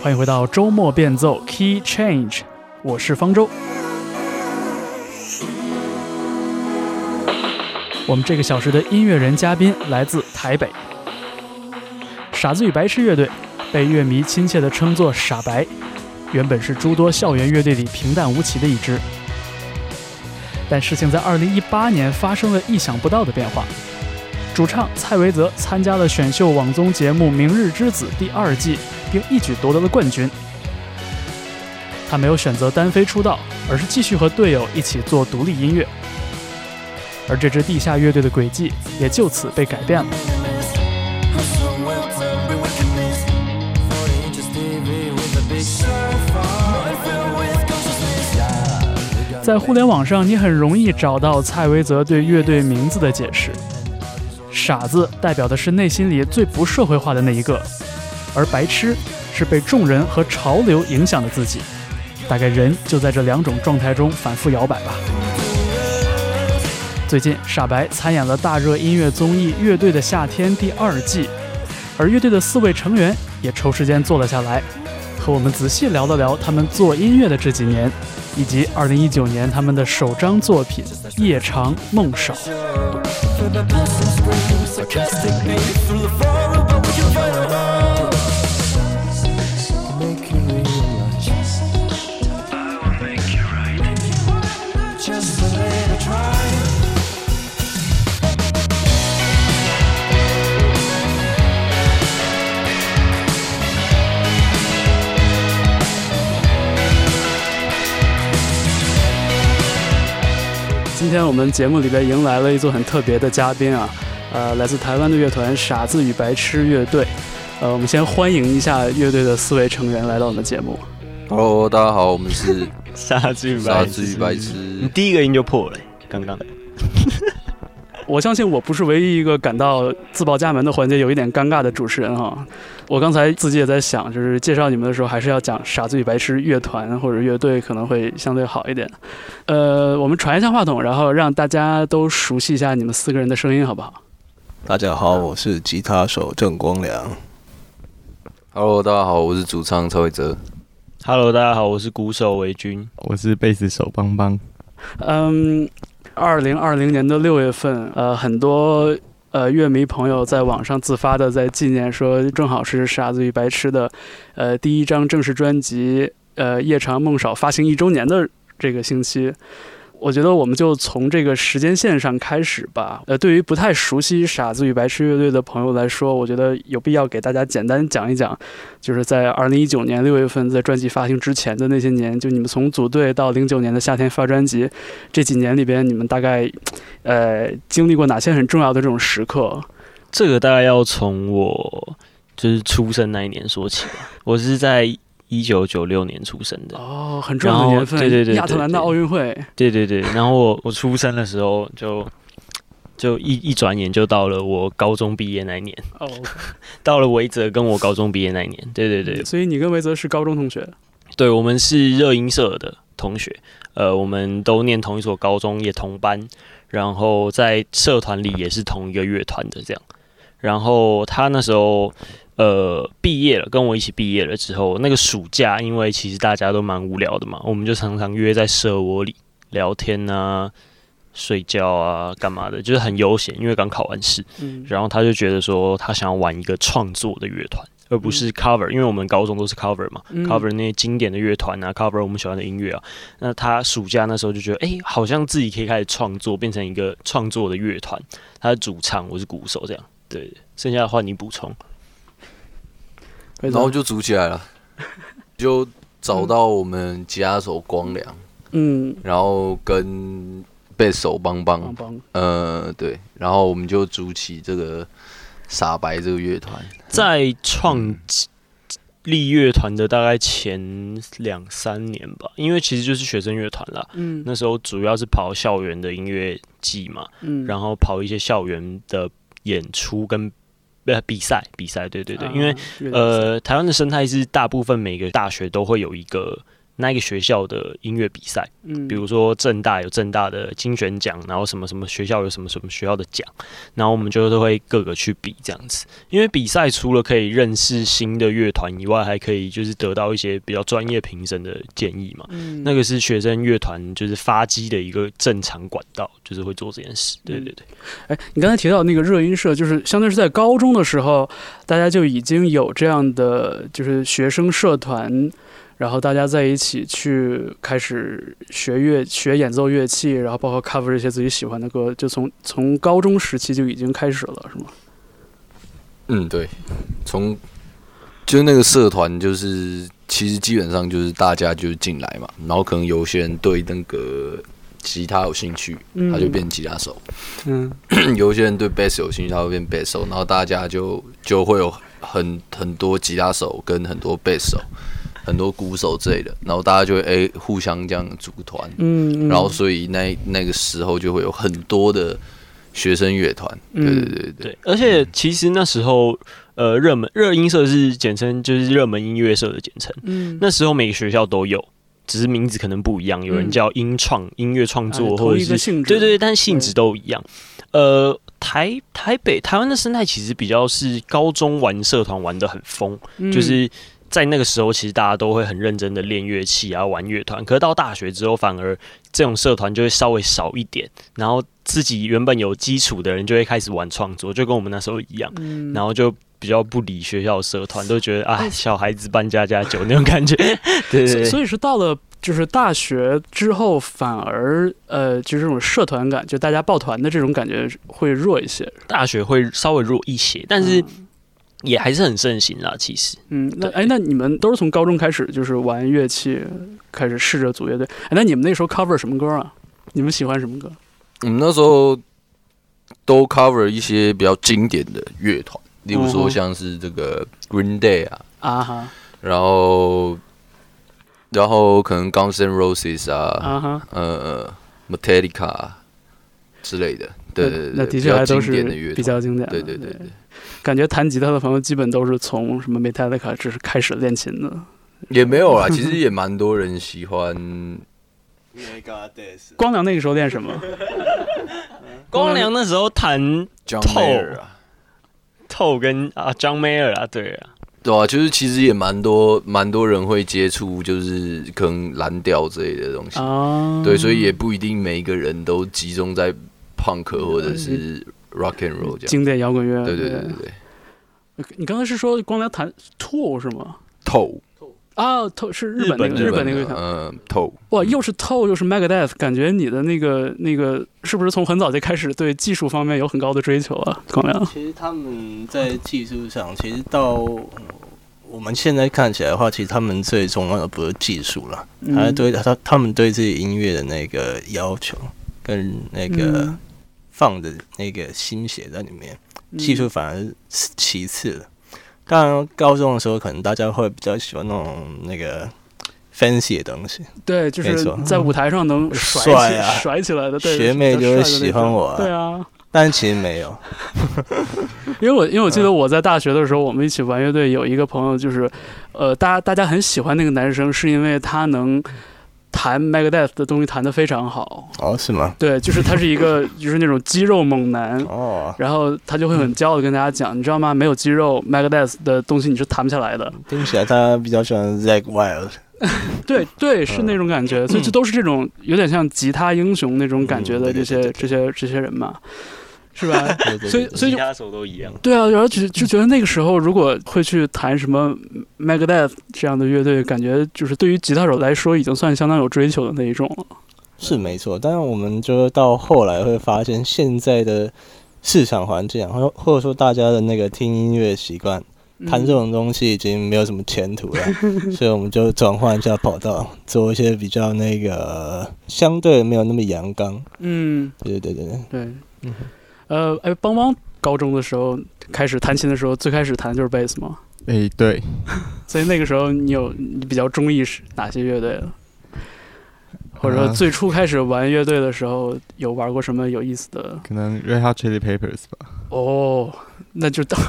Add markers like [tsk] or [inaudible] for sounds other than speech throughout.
欢迎回到周末变奏 Key Change，我是方舟。我们这个小时的音乐人嘉宾来自台北，傻子与白痴乐队被乐迷亲切地称作“傻白”，原本是诸多校园乐队里平淡无奇的一支。但事情在2018年发生了意想不到的变化。主唱蔡维泽参加了选秀网综节目《明日之子》第二季，并一举夺得了冠军。他没有选择单飞出道，而是继续和队友一起做独立音乐。而这支地下乐队的轨迹也就此被改变了。在互联网上，你很容易找到蔡维泽对乐队名字的解释。傻子代表的是内心里最不社会化的那一个，而白痴是被众人和潮流影响的自己。大概人就在这两种状态中反复摇摆吧。最近，傻白参演了大热音乐综艺《乐队的夏天》第二季，而乐队的四位成员也抽时间坐了下来，和我们仔细聊了聊他们做音乐的这几年，以及2019年他们的首张作品《夜长梦少》。今天我们节目里边迎来了一组很特别的嘉宾啊，呃，来自台湾的乐团傻子与白痴乐队。呃，我们先欢迎一下乐队的四位成员来到我们节目。Hello，大家好，我们是傻子与傻子与白你。第一个音就破了，刚刚。我相信我不是唯一一个感到自报家门的环节有一点尴尬的主持人哈。我刚才自己也在想，就是介绍你们的时候，还是要讲傻子与白痴乐团或者乐队可能会相对好一点。呃，我们传一下话筒，然后让大家都熟悉一下你们四个人的声音，好不好？大家好，我是吉他手郑光良。Hello，大家好，我是主唱曹伟哲。Hello，大家好，我是鼓手维军。我是贝斯手邦邦。嗯，二零二零年的六月份，呃，很多呃乐迷朋友在网上自发的在纪念说，正好是傻子与白痴的呃第一张正式专辑呃《夜长梦少》发行一周年的这个星期。我觉得我们就从这个时间线上开始吧。呃，对于不太熟悉傻子与白痴乐队的朋友来说，我觉得有必要给大家简单讲一讲，就是在二零一九年六月份在专辑发行之前的那些年，就你们从组队到零九年的夏天发专辑，这几年里边，你们大概呃经历过哪些很重要的这种时刻？这个大概要从我就是出生那一年说起吧。我是在一九九六年出生的。哦，很重要的年份，对对亚特兰大奥运会。对对对，然后我我出生的时候就就一一转眼就到了我高中毕业那一年，哦，[laughs] 到了维泽跟我高中毕业那一年。对对对，所以你跟维泽是高中同学。对，我们是热音社的同学，呃，我们都念同一所高中，也同班，然后在社团里也是同一个乐团的这样。然后他那时候呃毕业了，跟我一起毕业了之后，那个暑假，因为其实大家都蛮无聊的嘛，我们就常常约在社窝里聊天啊、睡觉啊、干嘛的，就是很悠闲，因为刚考完试。嗯，然后他就觉得说，他想要玩一个创作的乐团，而不是 cover，、因为我们高中都是 cover 嘛、嗯 c o v e r 那些经典的乐团啊，cover 我们喜欢的音乐啊。那他暑假那时候就觉得，哎、好像自己可以开始创作，变成一个创作的乐团。他是主唱，我是鼓手，这样。对，剩下的话你补充。然后就组起来了，[laughs] 就找到我们吉他手光良，嗯，然后跟贝手邦邦，邦邦，呃，对，然后我们就组起这个傻白这个乐团。在创立乐团的大概前两三年吧，因为其实就是学生乐团啦。嗯。那时候主要是跑校园的音乐季嘛，嗯，然后跑一些校园的演出跟呃比赛，比赛，对对对，啊因为呃台湾的生态是大部分每个大学都会有一个那个学校的音乐比赛，嗯，比如说正大有正大的金选奖，然后什么什么学校有什么什么学校的奖，然后我们就都会各个去比这样子。因为比赛除了可以认识新的乐团以外，还可以就是得到一些比较专业评审的建议嘛。嗯那个是学生乐团就是发迹的一个正常管道，就是会做这件事。对对对，哎，你刚才提到那个热音社，就是相当于是在高中的时候，大家就已经有这样的就是学生社团，然后大家在一起去开始学乐、学演奏乐器，然后包括 cover 一些自己喜欢的歌，就从从高中时期就已经开始了，是吗？嗯，对，从就那个社团，就是其实基本上就是大家就是进来嘛，然后可能有些人对那个吉他有兴趣，嗯。他就变吉他手；嗯。[clears throat] 有些人对贝斯有兴趣，他会变贝斯手，然后大家就就会有很很多吉他手跟很多贝斯手、很多鼓手之类的，然后大家就会诶、互相这样组团，嗯，嗯。然后所以那那个时候就会有很多的学生乐团，对对嗯对对。对，而且其实那时候，呃，热门热音社是简称，就是热门音乐社的简称。嗯。那时候每个学校都有，只是名字可能不一样，有人嗯。叫音创、音乐创作，或者是对对对，但性质都一样。呃，台台北台湾的生态其实比较是高中玩社团玩的很疯，嗯。就是在那个时候，其实大家都会很认真的练乐器啊，玩乐团。可是到大学之后，反而这种社团就会稍微少一点，然后自己原本有基础的人就会开始玩创作，就跟我们那时候一样，嗯然后就。比较不理学校社团，都觉得啊，小孩子扮家家酒那种感觉。[laughs] 对对对，所所以是到了就是大学之后，反而呃，就这种社团感，就大家抱团的这种感觉会弱一些。大学会稍微弱一些，但是嗯也还是很盛行啦。其实，嗯，那哎，那你们都是从高中开始就是玩乐器，开始试着组乐队。哎，那你们那时候 cover 什么歌啊？你们喜欢什么歌？我们那时候都 cover 一些比较经典的乐团，例如说像是这个 Green Day 啊，啊哈然后然后可能 Guns N' Roses 啊，啊哈，呃 Metallica 啊之类的，对对对，那的确还都是典的乐团，比较经典的。对对对对。感觉弹吉他的朋友基本都是从什么 Metallica 只是开始练琴的。也没有啊，其实也蛮多人喜欢。光良那个时候练什么？[laughs] 光良那时候弹 John 透 Mayer 啊，透跟啊 John Mayer 啊，对啊，对啊，就是其实也蛮多蛮多人会接触，就是可能蓝调之类的东西。啊，对，所以也不一定每一个人都集中在 punk 或者是 rock and roll 这样。经典摇滚乐。对对对对对，你刚才是说光良弹 Toe 是吗？透啊，Toe 是日本那个日日本那个乐团。嗯透，哇，又是 Toe 又是 Megadeth，感觉你的那个那个是不是从很早就开始对技术方面有很高的追求啊？光良，其实他们在技术上，其实到我们现在看起来的话，其实他们最重要的不是技术了，嗯还是对他他们对自己音乐的那个要求跟那个嗯放的那个心血在里面，嗯技术反而是其次了。当然，高中的时候可能大家会比较喜欢那种那个 fancy 的东西，对，就是在舞台上能 [laughs] 甩啊 [laughs] 甩起来的，对，学妹就会比较帅的那种喜欢我啊对啊，但其实没有。[laughs] 因为我因为我记得我在大学的时候，我们一起玩乐队，有一个朋友就是，呃，大家大家很喜欢那个男生，是因为他能弹 Megadeth 的东西弹得非常好。哦，是吗？对，就是他是一个 [laughs] 就是那种肌肉猛男。哦，然后他就会很骄傲的跟大家讲，你知道吗？没有肌肉，Megadeth 的东西你是弹不下来的。听起来他比较喜欢 Zack Wild。[laughs] 对对，是那种感觉，所以这都是这种有点像吉他英雄那种感觉的这些对对这些这些人嘛，是吧？[laughs] 所以所以就其他手都一样。对啊，然后就就觉得那个时候如果会去弹什么 Megadeth 这样的乐队，感觉就是对于吉他手来说已经算相当有追求的那一种了。是没错，但是我们就到后来会发现，现在的市场环境啊，或或者说大家的那个听音乐习惯，弹这种东西已经没有什么前途了，[laughs] 所以我们就转换一下跑道，做一些比较那个相对没有那么阳刚。嗯，对对对对，对，嗯呃，哎，邦邦高中的时候开始弹琴的时候，最开始弹的就是贝斯吗？哎、对，[laughs] 所以那个时候你有你比较中意是哪些乐队的？或者说啊最初开始玩乐队的时候，有玩过什么有意思的？可能 Red Hot Chili Peppers 吧。哦，那就当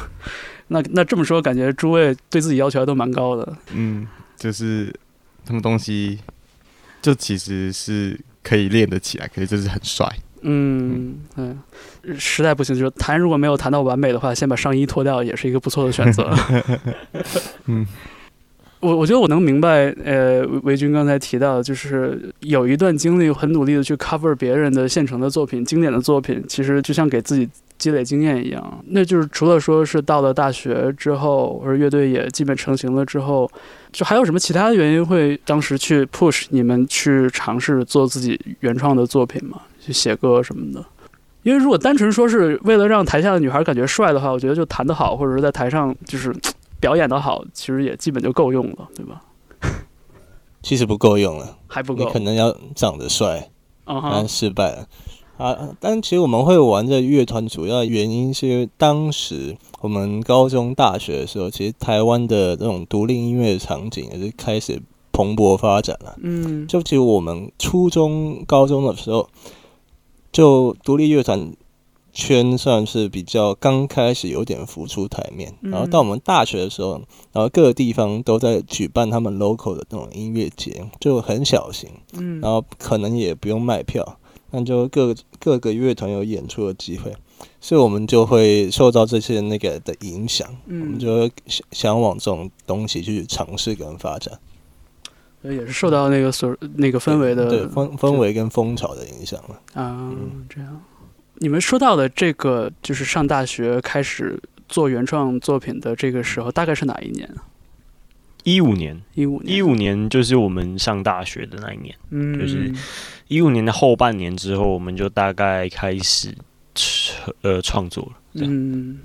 那那这么说，感觉诸位对自己要求还都蛮高的。嗯，就是他们东西就其实是可以练得起来，可是就是很帅。嗯，对，实在不行就是弹，如果没有弹到完美的话，先把上衣脱掉也是一个不错的选择。[laughs] 嗯，[laughs] 我我觉得我能明白，呃，维维军刚才提到的，就是有一段经历，很努力的去 cover 别人的现成的作品、经典的作品，其实就像给自己积累经验一样。那就是除了说是到了大学之后，或者乐队也基本成型了之后，就还有什么其他的原因会当时去 push 你们去尝试做自己原创的作品吗？去写歌什么的？因为如果单纯说是为了让台下的女孩感觉帅的话，我觉得就弹得好，或者是在台上就是 [tsk] 表演得好，其实也基本就够用了，对吧？[laughs] 其实不够用了，还不够你可。能要长得帅，但，失败了。啊，但其实我们会玩这乐团，主要原因是因为当时我们高中、大学的时候，其实台湾的这种独立音乐场景也是开始蓬勃发展了。嗯，就其实我们初中、高中的时候，就独立乐团圈算是比较刚开始有点浮出台面。嗯然后到我们大学的时候，然后各个地方都在举办他们 local 的那种音乐节，就很小型，嗯，然后可能也不用卖票，那就各各个乐团有演出的机会，所以我们就会受到这些那个的影响，嗯我们嗯，就会想想往这种东西去尝试跟发展。也是受到那个所那个氛围的对氛氛围跟风潮的影响了。啊，这样。你们说到的这个，就是上大学开始做原创作品的这个时候，大概是哪一年？一五年，一五年。一五年就是我们上大学的那一年。嗯，就是一五年的后半年之后，我们就大概开始呃创作了。嗯，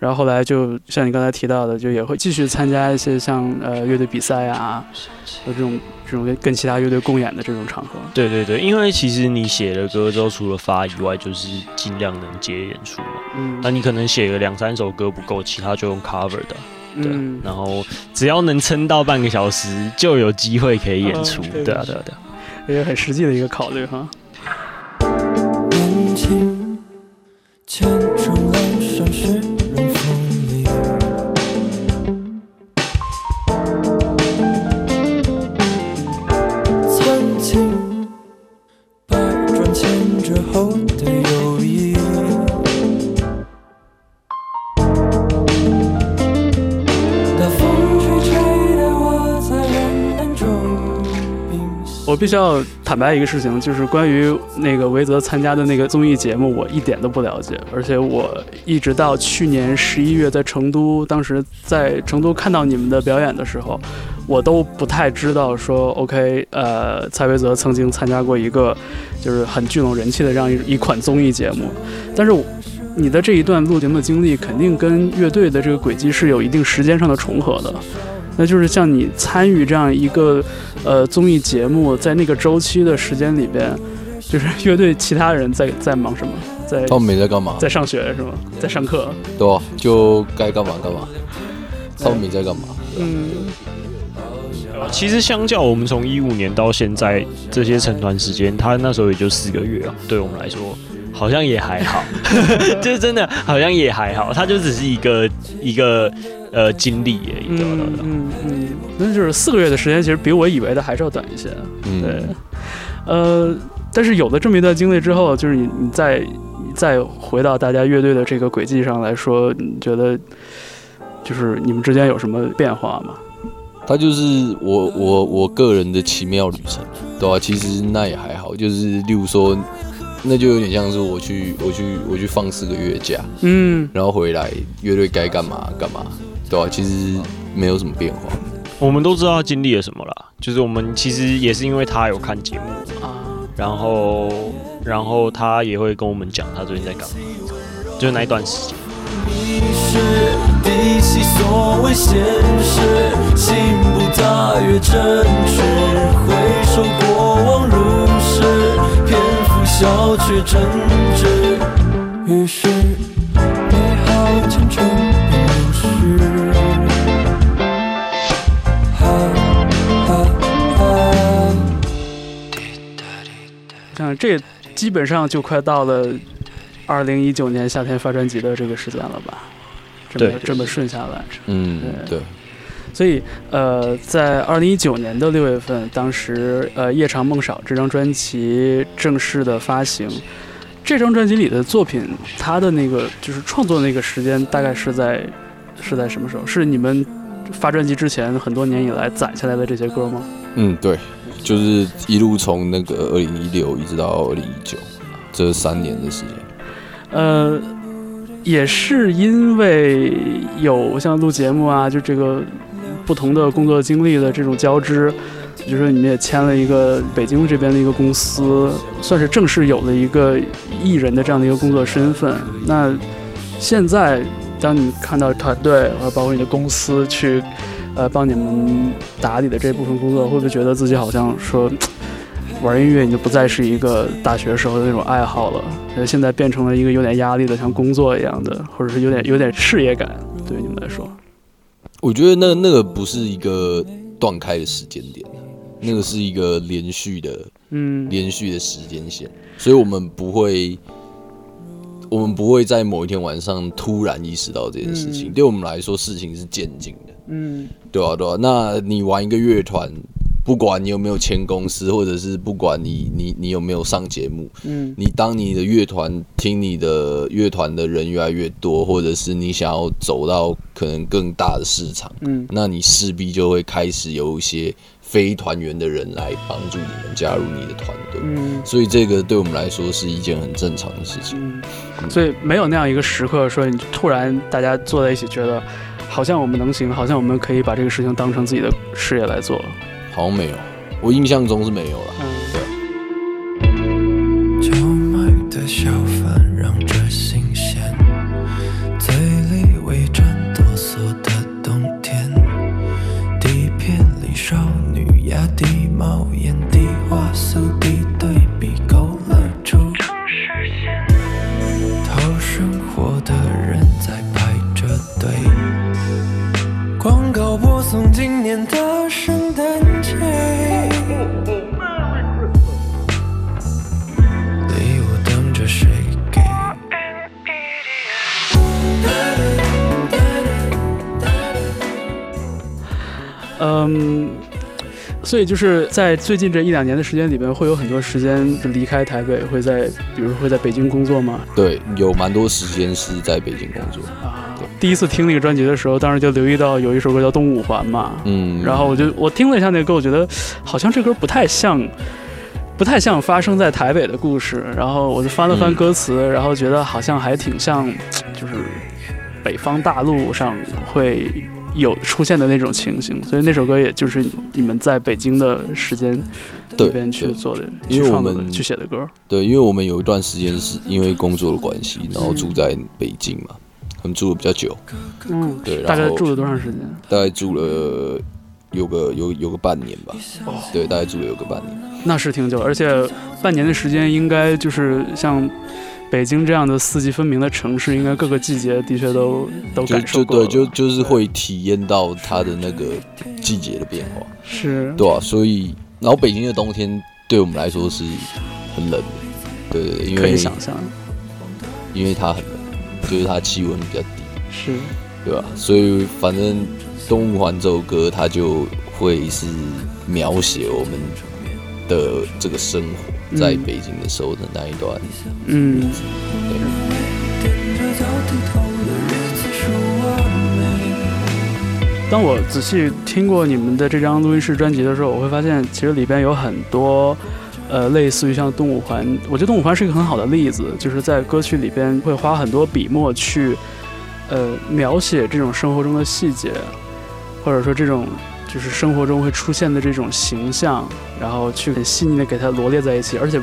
然后后来就像你刚才提到的，就也会继续参加一些像呃乐队比赛啊，和这种这种跟跟其他乐队共演的这种场合。对对对，因为其实你写了歌之后，除了发以外，就是尽量能接演出嘛。嗯，那你可能写个两三首歌不够，其他就用 cover 的。对啊，嗯，然后只要能撑到半个小时，就有机会可以演出。嗯对对啊，对啊，对啊。也是很实际的一个考虑哈。年轻，牵上了山雪必须要坦白一个事情，就是关于那个维泽参加的那个综艺节目，我一点都不了解，而且我一直到去年十一月在成都，当时在成都看到你们的表演的时候，我都不太知道说，OK，呃，蔡维泽曾经参加过一个就是很聚拢人气的这样一一款综艺节目，但是。你的这一段露营的经历，肯定跟乐队的这个轨迹是有一定时间上的重合的。那就是像你参与这样一个呃综艺节目，在那个周期的时间里边，就是 [laughs] 乐队其他人在在忙什么？在他们没在干嘛，在上学是吗？在上课？对吧？就该干嘛干嘛。他们没在干嘛，嗯呃其实相较我们从一五年到现在这些成团时间，他那时候也就四个月啊，对我们来说好像也还好，[laughs] 就是真的好像也还好，他就只是一个一个呃经历而已。对吧对吧嗯对嗯嗯，那就是四个月的时间，其实比我以为的还是要短一些。对嗯，，呃，但是有了这么一段经历之后，就是你你再你再回到大家乐队的这个轨迹上来说，你觉得就是你们之间有什么变化吗？它就是我我我个人的奇妙旅程，对吧、其实那也还好，就是例如说，那就有点像是我去我去我去放四个月假，嗯然后回来乐队该干嘛干嘛，其实没有什么变化。我们都知道他经历了什么啦，就是我们其实也是因为他有看节目，啊，然后然后他也会跟我们讲他最近在干嘛，就是那一段时间。你是，比起所谓现实，心不大悦真实。回首过往如是，篇幅小却真挚。于是，像这基本上就快到了二零一九年夏天发专辑的这个时间了吧？这么对这么顺下来，嗯，对，所以呃，在二零一九年的六月份，当时呃《夜长梦少》这张专辑正式的发行。这张专辑里的作品，它的那个就是创作那个时间，大概是在是在什么时候？是你们发专辑之前很多年以来攒下来的这些歌吗？嗯，对，就是一路从那个二零一六一直到二零一九这三年的时间。呃，也是因为有像录节目啊，就这个不同的工作经历的这种交织，就是说你们也签了一个北京这边的一个公司，算是正式有了一个艺人的这样的一个工作身份。那现在，当你看到团队，呃，包括你的公司去，呃，帮你们打理的这部分工作，会不会觉得自己好像说？玩音乐，已经不再是一个大学时候的那种爱好了，呃，现在变成了一个有点压力的，像工作一样的，或者是有点有点事业感，对于你们来说。我觉得那那个不是一个断开的时间点，那个是一个连续的，嗯，连续的时间线，所以我们不会，我们不会在某一天晚上突然意识到这件事情。对我们来说，事情是渐进的，嗯，对啊，对啊。那你玩一个乐团。不管你有没有签公司，或者是不管你你你有没有上节目，嗯，你当你的乐团听你的乐团的人越来越多，或者是你想要走到可能更大的市场，嗯，那你势必就会开始有一些非团员的人来帮助你们加入你的团队，嗯，所以这个对我们来说是一件很正常的事情，嗯，所以没有那样一个时刻说你突然大家坐在一起觉得好像我们能行，好像我们可以把这个事情当成自己的事业来做。好像没有，我印象中是没有了。嗯，嗯，所以就是在最近这一两年的时间里边，会有很多时间离开台北，会在比如会在北京工作吗？对，有蛮多时间是在北京工作啊。第一次听那个专辑的时候，当时就留意到有一首歌叫《东五环》嘛，嗯，然后我就我听了一下那个歌，我觉得好像这歌不太像，不太像发生在台北的故事。然后我就翻了翻歌词，然后觉得好像还挺像，就是北方大陆上会。有出现的那种情形，所以那首歌也就是你们在北京的时间里边去做的，因为我们去写的歌。对，因为我们有一段时间是因为工作的关系，然后住在北京嘛，可能住的比较久。嗯，对，大概住了多长时间？大概住了有个有有个半年吧。哦，对，大概住了有个半年。那是挺久，而且半年的时间应该就是像。北京这样的四季分明的城市，应该各个季节的确都都感受过。对，就就是会体验到它的那个季节的变化。是，对啊，所以，然后北京的冬天对我们来说是很冷的。对对对，因为可以想象，因为它很冷，就是它气温比较低。是，对吧？所以反正《东五环》这首歌，它就会是描写我们的这个生活。在北京的时候的那一段，嗯，当我仔细听过你们的这张录音室专辑的时候，我会发现，其实里边有很多，呃，类似于像《动物环》，我觉得《动物环》是一个很好的例子，就是在歌曲里边会花很多笔墨去，呃，描写这种生活中的细节，或者说这种。就是生活中会出现的这种形象，然后去很细腻的给它罗列在一起，而且，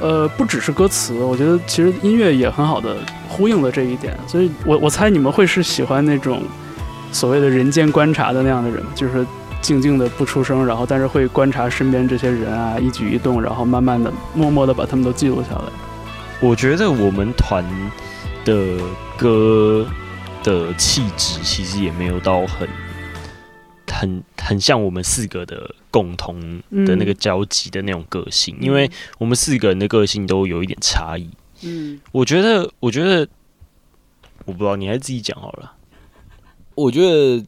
呃，不只是歌词，我觉得其实音乐也很好的呼应了这一点。所以，我我猜你们会是喜欢那种所谓的人间观察的那样的人，就是静静的不出声，然后但是会观察身边这些人啊一举一动，然后慢慢的、默默的把他们都记录下来。我觉得我们团的歌的气质其实也没有到很。很很像我们四个的共同的那个交集的那种个性，因为我们四个人的个性都有一点差异。嗯，我觉得，我觉得，我不知道，你还是自己讲好了。我觉得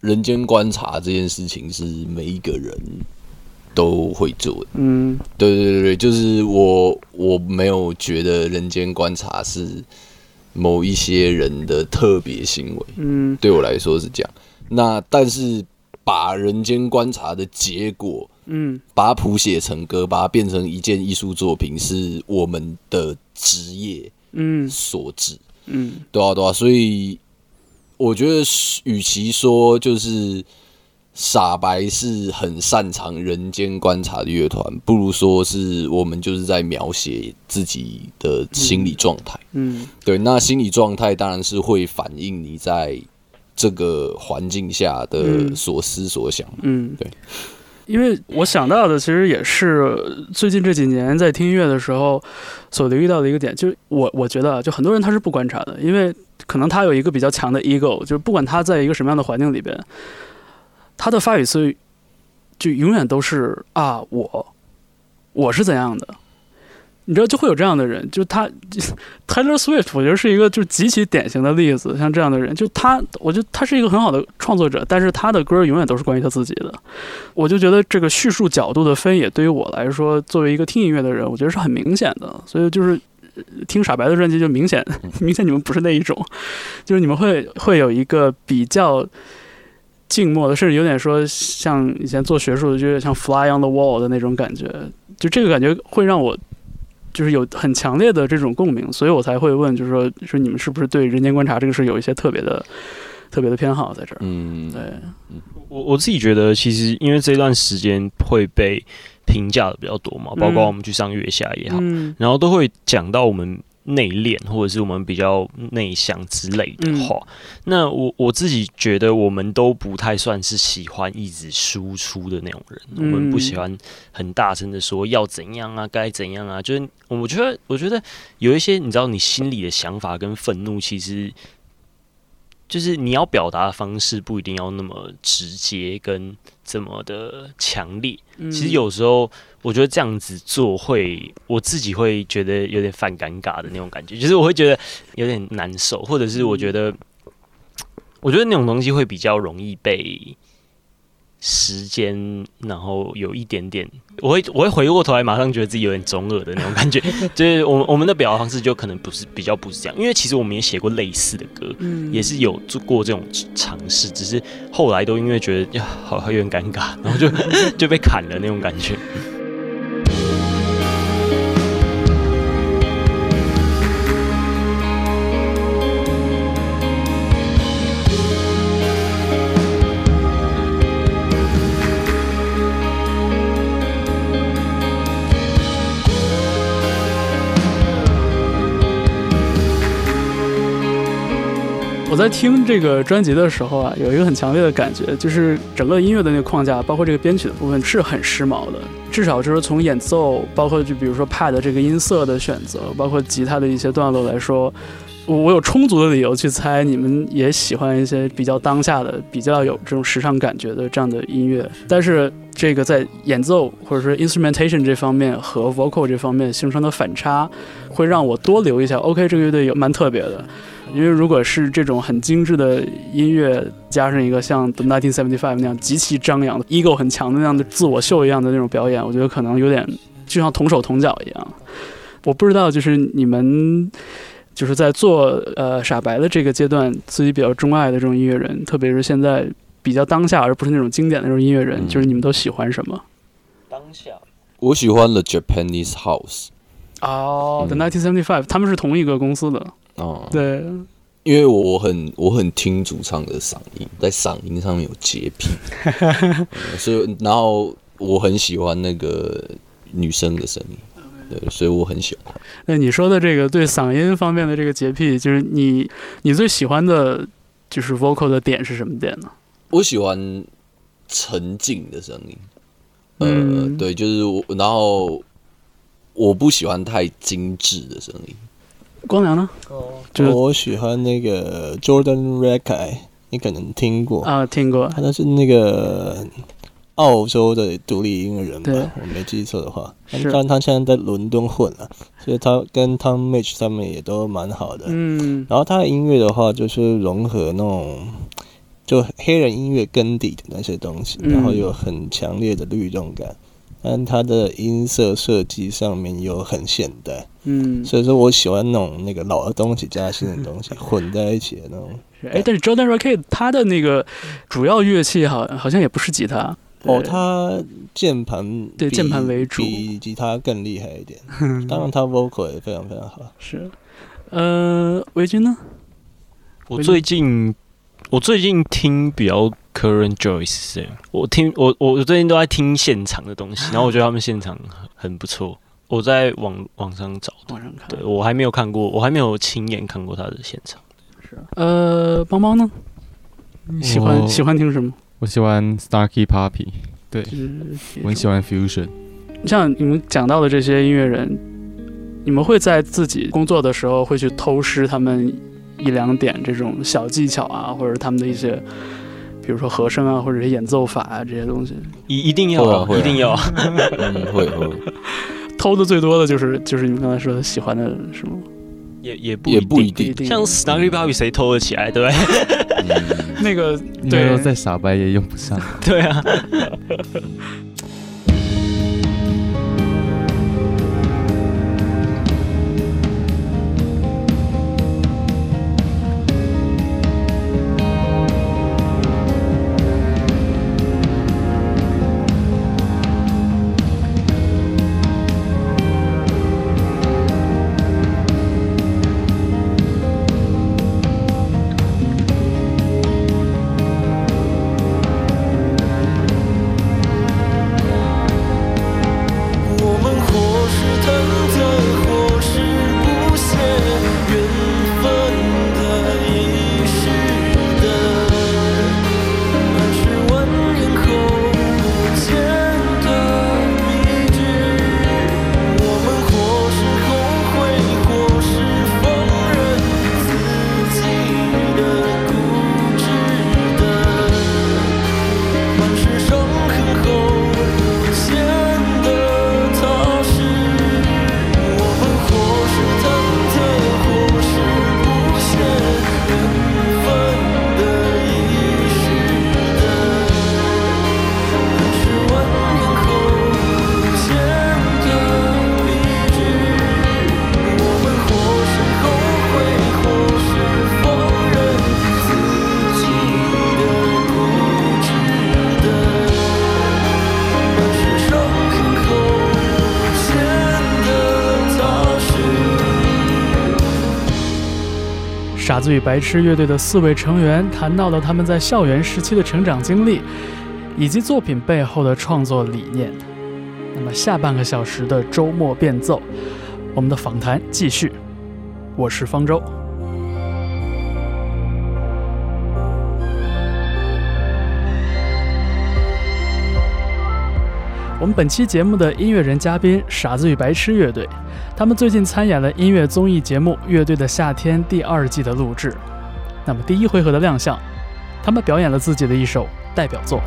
人间观察这件事情是每一个人都会做的。嗯对对对对，就是我我没有觉得人间观察是某一些人的特别行为，嗯对我来说是这样。那但是把人间观察的结果，嗯把它谱写成歌，把它变成一件艺术作品，是我们的职业嗯所致。嗯对啊，对啊，所以我觉得是，与其说就是傻白是很擅长人间观察的乐团，不如说是我们就是在描写自己的心理状态。嗯对，那心理状态当然是会反映你在这个环境下的嗯所思所想。嗯，对。因为我想到的其实也是最近这几年在听音乐的时候所留意到的一个点，就是我我觉得啊就很多人他是不观察的，因为可能他有一个比较强的 ego，就是不管他在一个什么样的环境里边，他的发语词就永远都是啊我我是怎样的。你知道就会有这样的人，就他 [laughs] Taylor Swift，我觉得是一个就极其典型的例子。像这样的人，就他，我觉得他是一个很好的创作者，但是他的歌永远都是关于他自己的。我就觉得这个叙述角度的分野，对于我来说，作为一个听音乐的人，我觉得是很明显的。所以就是听傻白的专辑，就明显 [laughs] 明显你们不是那一种，就是你们会会有一个比较。静默的，甚至有点说像以前做学术的，就有点像 fly on the wall 的那种感觉，就这个感觉会让我就是有很强烈的这种共鸣，所以我才会问，就是说说你们是不是对人间观察这个事有一些特别的特别的偏好在这儿？嗯，对，我我自己觉得，其实因为这段时间会被评价的比较多嘛，包括嗯我们去上月下也好，嗯。然后都会讲到我们内敛或者是我们比较内向之类的话。那我我自己觉得，我们都不太算是喜欢一直输出的那种人，我们不喜欢很大声的说要怎样啊，该怎样啊。就是我觉得，我觉得有一些你知道，你心里的想法跟愤怒，其实。就是你要表达的方式不一定要那么直接跟这么的强烈，嗯。其实有时候我觉得这样子做会，我自己会觉得有点犯尴尬的那种感觉，就是我会觉得有点难受，或者是我觉得，我觉得那种东西会比较容易被时间，然后有一点点，我会我会回过头来，马上觉得自己有点中二的那种感觉，[laughs] 就是我们我们的表达方式就可能不是比较不是这样，因为其实我们也写过类似的歌，嗯也是有做过这种尝试，只是后来都因为觉得呀，好好有点尴尬，然后就 [laughs] 就被砍了那种感觉。我在听这个专辑的时候啊，有一个很强烈的感觉，就是整个音乐的那个框架，包括这个编曲的部分是很时髦的。至少就是从演奏，包括就比如说 pad 这个音色的选择，包括吉他的一些段落来说，我我有充足的理由去猜你们也喜欢一些比较当下的、比较有这种时尚感觉的这样的音乐。但是这个在演奏或者说 instrumentation 这方面和 vocal 这方面形成的反差，会让我多留一下。OK，这个乐队有蛮特别的。因为如果是这种很精致的音乐，加上一个像 The 1975那样极其张扬的、ego 很强的那样的自我秀一样的那种表演，我觉得可能有点就像同手同脚一样。我不知道，就是你们就是在做呃傻白的这个阶段，自己比较钟爱的这种音乐人，特别是现在比较当下而不是那种经典的那种音乐人，嗯。就是你们都喜欢什么？当下。我喜欢 The Japanese House 哦、嗯。T h e 1975，他们是同一个公司的，哦，对，因为我很我很听主唱的嗓音，在嗓音上面有洁癖，嗯 [laughs] 所以然后我很喜欢那个女生的声音，对，所以我很喜欢她。那你说的这个对嗓音方面的这个洁癖，就是你你最喜欢的，就是 vocal 的点是什么点呢？我喜欢沉静的声音，呃，嗯对，就是我，然后我不喜欢太精致的声音。光良呢？就是我喜欢那个 Jordan Rakei，你可能听过，啊，听过，他那是那个澳洲的独立音乐人吧，我没记错的话。但是他现在在伦敦混了，所以他跟 Tom Mitch 他们也都蛮好的。嗯。然后他的音乐的话，就是融合那种，就黑人音乐根底的那些东西，嗯。然后有很强烈的律动感，但它的音色设计上面又很现代，嗯，所以说我喜欢那种那个老的东西加新的东西 [laughs] 混在一起的那种。是哎，但是 Jordan Rocket 他的那个主要乐器好好像也不是吉他。哦，他键盘对键盘为主比吉他更厉害一点。[laughs] 当然，他 vocal 也非常非常好。是，呃，维军呢？我最近我最近听比较 Current Joyce 这样，我听我我我最近都在听现场的东西，然后我觉得他们现场很很不错。我在网网上找的，网上看。对我还没有看过，我还没有亲眼看过他的现场。是呃，邦邦呢？你喜欢喜欢听什么？我喜欢 Starkey Puppy，对我很喜欢 Fusion。像你们讲到的这些音乐人，你们会在自己工作的时候会去偷师他们一两点这种小技巧啊，或者他们的一些，比如说和声啊，或者是演奏法啊这些东西。一一定要一定要啊。嗯，会会，[laughs] 偷的最多的就是就是你们刚才说的喜欢的是吗？也也不也不一定定。不一定像 Snarky Puppy 谁偷得起来，对不对？嗯，[laughs] 那个对再傻白也用不上。[laughs] 对啊。与白痴乐队的四位成员谈到了他们在校园时期的成长经历，以及作品背后的创作理念。那么下半个小时的周末变奏，我们的访谈继续。我是方舟。我们本期节目的音乐人嘉宾傻子与白痴乐队，他们最近参演了音乐综艺节目《乐队的夏天》第二季的录制。那么第一回合的亮相，他们表演了自己的一首代表作。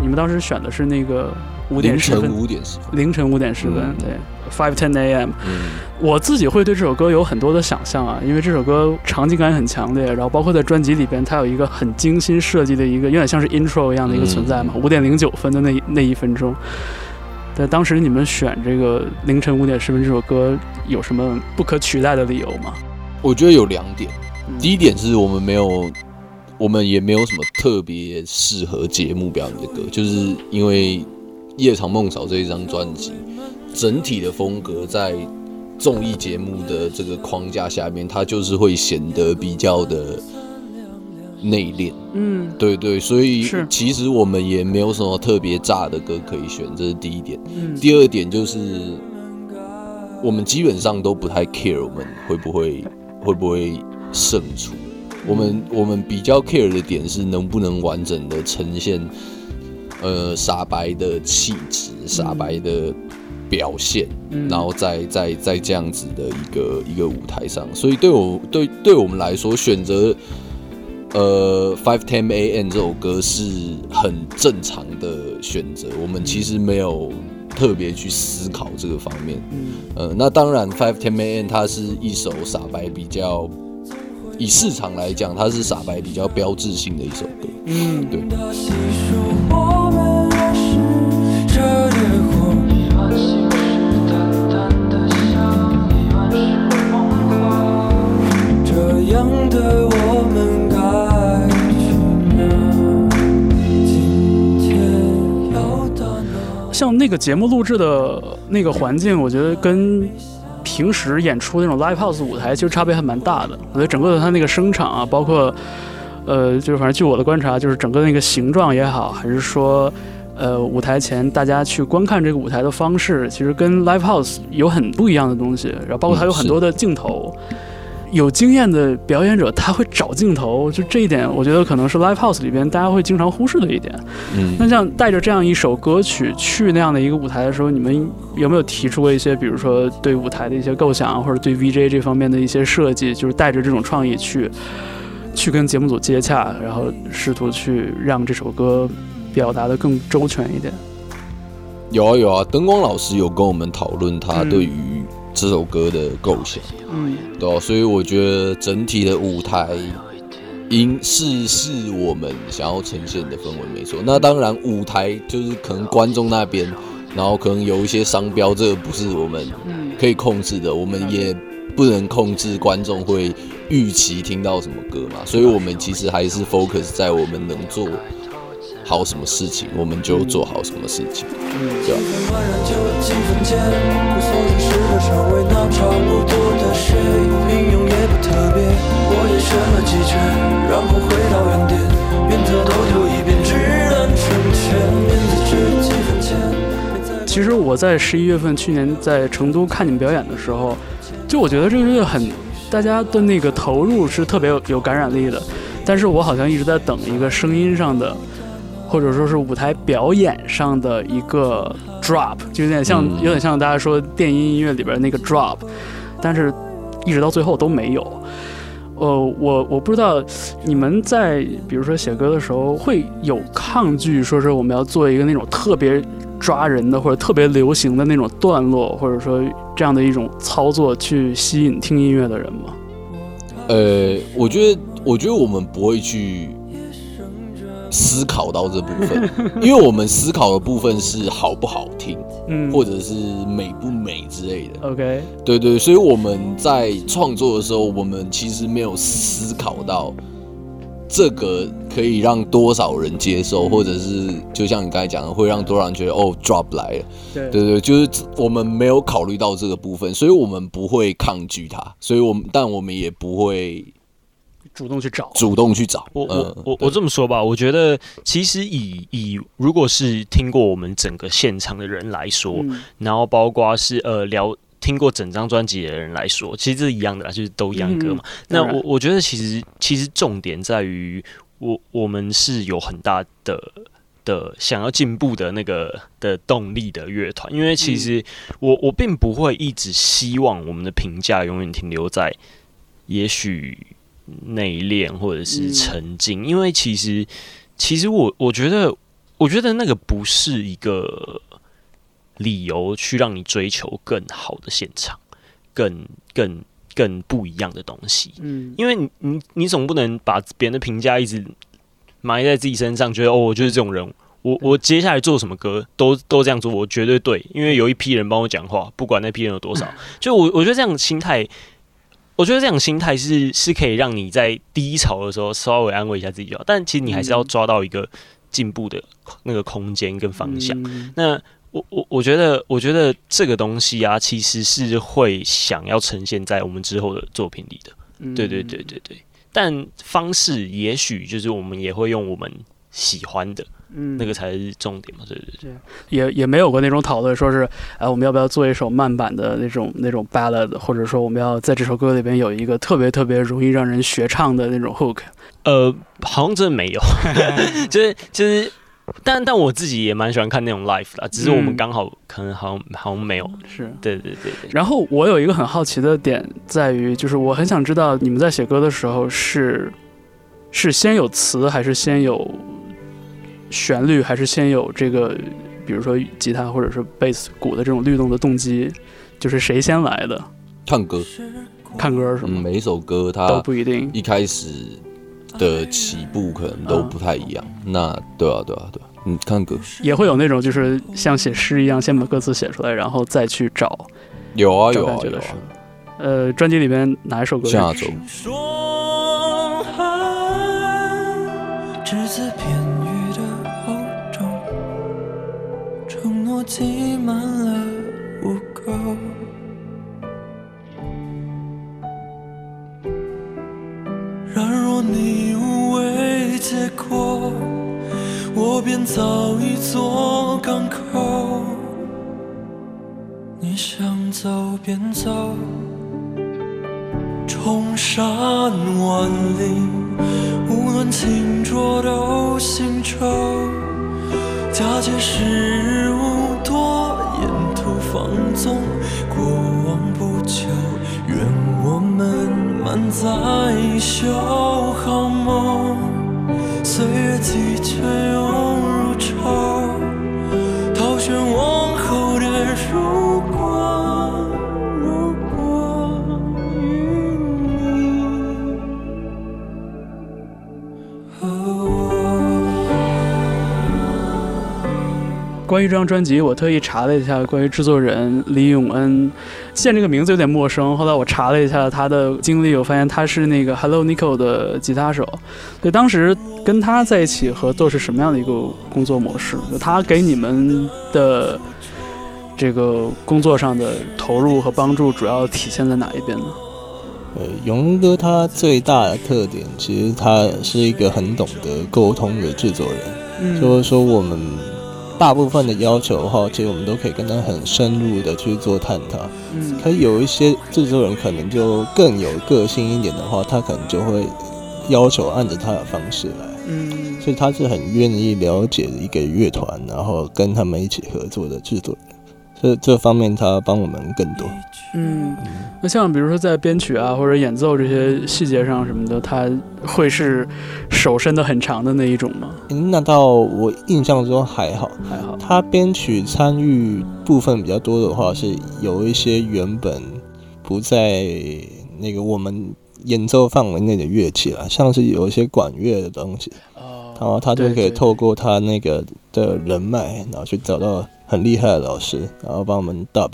你们当时选的是那个五点凌晨十分，五点十分，凌晨五点十分，嗯对，five ten a.m. 嗯，我自己会对这首歌有很多的想象啊，因为这首歌场景感很强烈，然后包括在专辑里边，它有一个很精心设计的一个，有点像是 intro 一样的一个存在嘛，五点零九分的那一那一分钟。在当时你们选这个凌晨五点十分这首歌，有什么不可取代的理由吗？我觉得有两点，嗯第一点是我们没有，我们也没有什么特别适合节目表演的歌，就是因为《夜长梦少》这一张专辑，整体的风格在综艺节目的这个框架下面，它就是会显得比较的内敛。嗯。对对，所以是。其实我们也没有什么特别炸的歌可以选，这是第一点。嗯。第二点就是，我们基本上都不太 care 我们会不会会不会胜出。我们我们比较 care 的点是能不能完整的呈现，呃，傻白的气质、傻白的表现，嗯。然后在在在这样子的一个一个舞台上，所以对我对对我们来说，选择呃 Five Ten A.M 这首歌是很正常的选择，我们其实没有特别去思考这个方面。嗯呃，那当然 Five Ten A.M 它是一首傻白比较以市场来讲，它是傻白比较标志性的一首歌。嗯，对像那个节目录制的那个环境，我觉得跟平时演出那种 live house 舞台其实差别还蛮大的。我觉得整个的它那个声场啊，包括呃，就是反正据我的观察，就是整个那个形状也好，还是说呃舞台前大家去观看这个舞台的方式，其实跟 live house 有很不一样的东西。然后包括它有很多的镜头。有经验的表演者，他会找镜头，就这一点，我觉得可能是 live house 里边大家会经常忽视的一点。嗯那像带着这样一首歌曲去那样的一个舞台的时候，你们有没有提出过一些，比如说对舞台的一些构想，或者对 VJ 这方面的一些设计，就是带着这种创意去去跟节目组接洽，然后试图去让这首歌表达的更周全一点？有啊有啊，灯光老师有跟我们讨论他嗯对于这首歌的构想，嗯。对啊，所以我觉得整体的舞台应是是我们想要呈现的氛围没错。那当然，舞台就是可能观众那边，然后可能有一些商标，这个不是我们嗯。可以控制的，我们也不能控制观众会预期听到什么歌嘛，所以我们其实还是 focus 在我们能做好什么事情，我们就做好什么事情，对吧、几分万然就有几分钱，无所事事的稍微那差不多的谁，应用也不特别，我也选了几圈，然后回到原点，原则都丢一遍，只能成全，面子值几分钱。其实我在十一月份去年在成都看你们表演的时候，就我觉得这个乐队很，大家的那个投入是特别有有感染力的，但是我好像一直在等一个声音上的，或者说是舞台表演上的一个 drop，就有点像、嗯有点像大家说电音音乐里边那个 drop，但是一直到最后都没有。呃，我我不知道你们在比如说写歌的时候会有抗拒，说是我们要做一个那种特别抓人的或者特别流行的那种段落，或者说这样的一种操作去吸引听音乐的人吗？呃，我觉得，我觉得我们不会去思考到这部分，[laughs] 因为我们思考的部分是好不好听，嗯，或者是美不美之类的。OK，对对，所以我们在创作的时候，我们其实没有思考到这个可以让多少人接受，或者是就像你刚才讲的，会让多少人觉得哦，drop 来了。对对对，就是我们没有考虑到这个部分，所以我们不会抗拒它，所以我们但我们也不会主动去找，主动去找。我嗯我我我这么说吧，我觉得其实以以如果是听过我们整个现场的人来说，嗯然后包括是呃聊听过整张专辑的人来说，其实这是一样的啦，就是都一样歌嘛。那我我觉得其实其实重点在于我我们是有很大的的想要进步的那个的动力的乐团，因为其实我我并不会一直希望我们的评价永远停留在也许内敛或者是沉静，因为其实其实我我觉得我觉得那个不是一个理由去让你追求更好的现场，更更更不一样的东西。嗯。因为你你你总不能把别人的评价一直埋在自己身上，觉得哦，我就是这种人，我我接下来做什么歌都都这样做，我绝对对，因为有一批人帮我讲话，不管那批人有多少，[laughs] 就我我觉得这样的心态。我觉得这种心态是是可以让你在低潮的时候稍微安慰一下自己就好，但其实你还是要抓到一个进步的那个空间跟方向。嗯那我我我觉得，我觉得这个东西啊，其实是会想要呈现在我们之后的作品里的。嗯对对对对对，但方式也许就是我们也会用我们喜欢的嗯那个才是重点嘛。对对对，也也没有过那种讨论，说是，哎，我们要不要做一首慢版的那种那种 ballad，或者说我们要在这首歌里边有一个特别特别容易让人学唱的那种 hook。呃，好像真的没有，[laughs] 就是就是，但但我自己也蛮喜欢看那种 life 的，只是我们嗯刚好可能好像好像没有。是。对对对对，然后我有一个很好奇的点在于，就是我很想知道你们在写歌的时候是是先有词，还是先有旋律，还是先有这个，比如说吉他或者是贝斯、鼓的这种律动的动机，就是谁先来的？唱歌，看歌是嗯，吗？每一首歌它都不一定。一开始的起步可能都不太一样。那对啊，对啊，对啊，你看歌也会有那种就是像写诗一样，先把歌词写出来，然后再去找有啊有啊有。呃，专辑里面哪一首歌？下周我挤满了污垢。然若你无为结果，我便早已做港口。你想走便走。冲山万里，无论清浊都行舟。假借时无多，沿途放纵，过往不求。愿我们满载一袖好梦，岁月急却涌如潮，掏选我关于这张专辑，我特意查了一下关于制作人李永恩，见这个名字有点陌生。后来我查了一下他的经历，我发现他是那个 Hello Nico 的吉他手。对，当时跟他在一起合作是什么样的一个工作模式？就他给你们的这个工作上的投入和帮助，主要体现在哪一边呢？呃，永恩哥他最大的特点，其实他是一个很懂得沟通的制作人。嗯就是说，我们大部分的要求的话，其实我们都可以跟他很深入的去做探讨。嗯可有一些制作人可能就更有个性一点的话，他可能就会要求按着他的方式来。嗯所以他是很愿意了解一个乐团，然后跟他们一起合作的制作人。所以这方面他帮我们更多。嗯，那像比如说在编曲啊或者演奏这些细节上什么的，他会是手伸的很长的那一种吗？嗯那到我印象中还好，还好。他编曲参与部分比较多的话，是有一些原本不在那个我们演奏范围内的乐器啦，像是有一些管乐的东西，哦然后他就可以透过他那个的人脉，然后去找到很厉害的老师，然后帮我们 dub，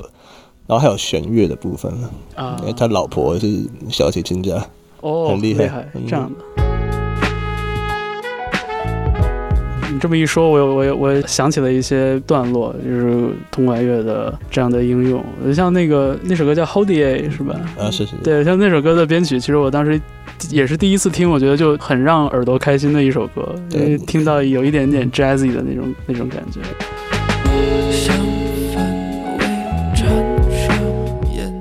然后还有弦乐的部分，啊因为他老婆是小提琴家，哦，很厉害厉害，嗯这样的。你这么一说，我有我有我想起了一些段落，就是通管乐的这样的应用，像那个那首歌叫《Holiday》是吧？啊是是，对，像那首歌的编曲，其实我当时也是第一次听，我觉得就很让耳朵开心的一首歌，因对为听到有一点点 jazzy 的那种那种感觉。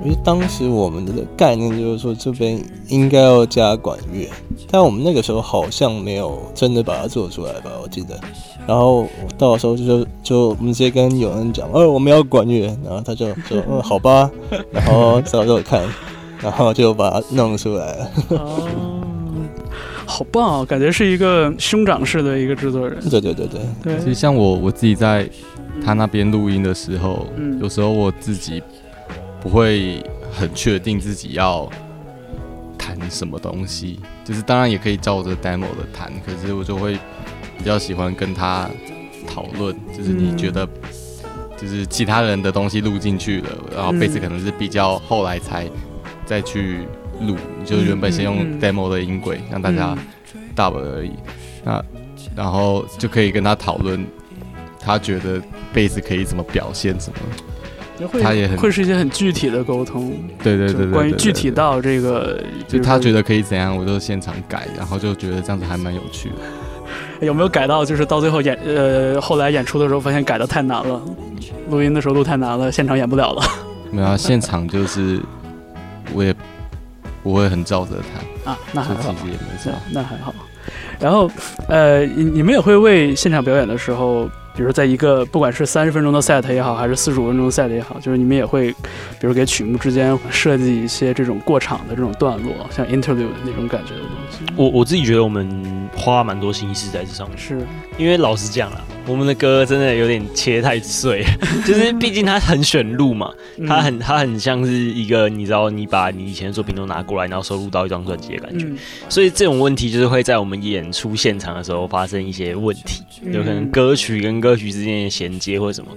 因为当时我们的概念就是说这边应该要加管乐，但我们那个时候好像没有真的把它做出来吧，我记得。然后到时候就就我们直接跟有人讲，哦，我们要管乐，然后他就说，嗯，好吧，[laughs] 然后找找看，然后就把它弄出来了。哦，好棒、啊，感觉是一个兄长式的一个制作人。对对对对，对其实像我我自己在他那边录音的时候，嗯。有时候我自己不会很确定自己要弹什么东西，就是当然也可以照着 demo 的弹，可是我就会比较喜欢跟他讨论，就是你嗯觉得就是其他人的东西录进去了，然后贝斯嗯。可能是比较后来才再去录，你就原本先用 demo 的音轨让大家 dub 而已，那然后就可以跟他讨论，他觉得贝斯可以怎么表现什么。他也很会是一些很具体的沟通，对对对对，关于具体，到这个，就他觉得得可以怎样，我就现场改，然后就觉得这样子还蛮有趣的。[laughs] 有没有改到，就是到最后演呃后来演出的时候发现改的太难了，录音的时候录太难了，现场演不了了没有啊，现场就是我也不会很照着他，啊，那还好其，实也没对啥。，那还好。然后呃，你你们也会为现场表演的时候，比如在一个不管是三十分钟的 set 也好，还是四十五分钟的 set 也好，就是你们也会，比如给曲目之间设计一些这种过场的这种段落，像 interlude 那种感觉的东西。我我自己觉得我们花蛮多心思在这上面，是，因为老实讲啦，我们的歌真的有点切太碎，[laughs] 就是毕竟它很选录嘛，它很它很像是一个你知道，你把你以前的作品都拿过来，然后收录到一张专辑的感觉。嗯。所以这种问题就是会在我们演出现场的时候发生一些问题，嗯。有可能歌曲跟歌曲之间的衔接或者什么，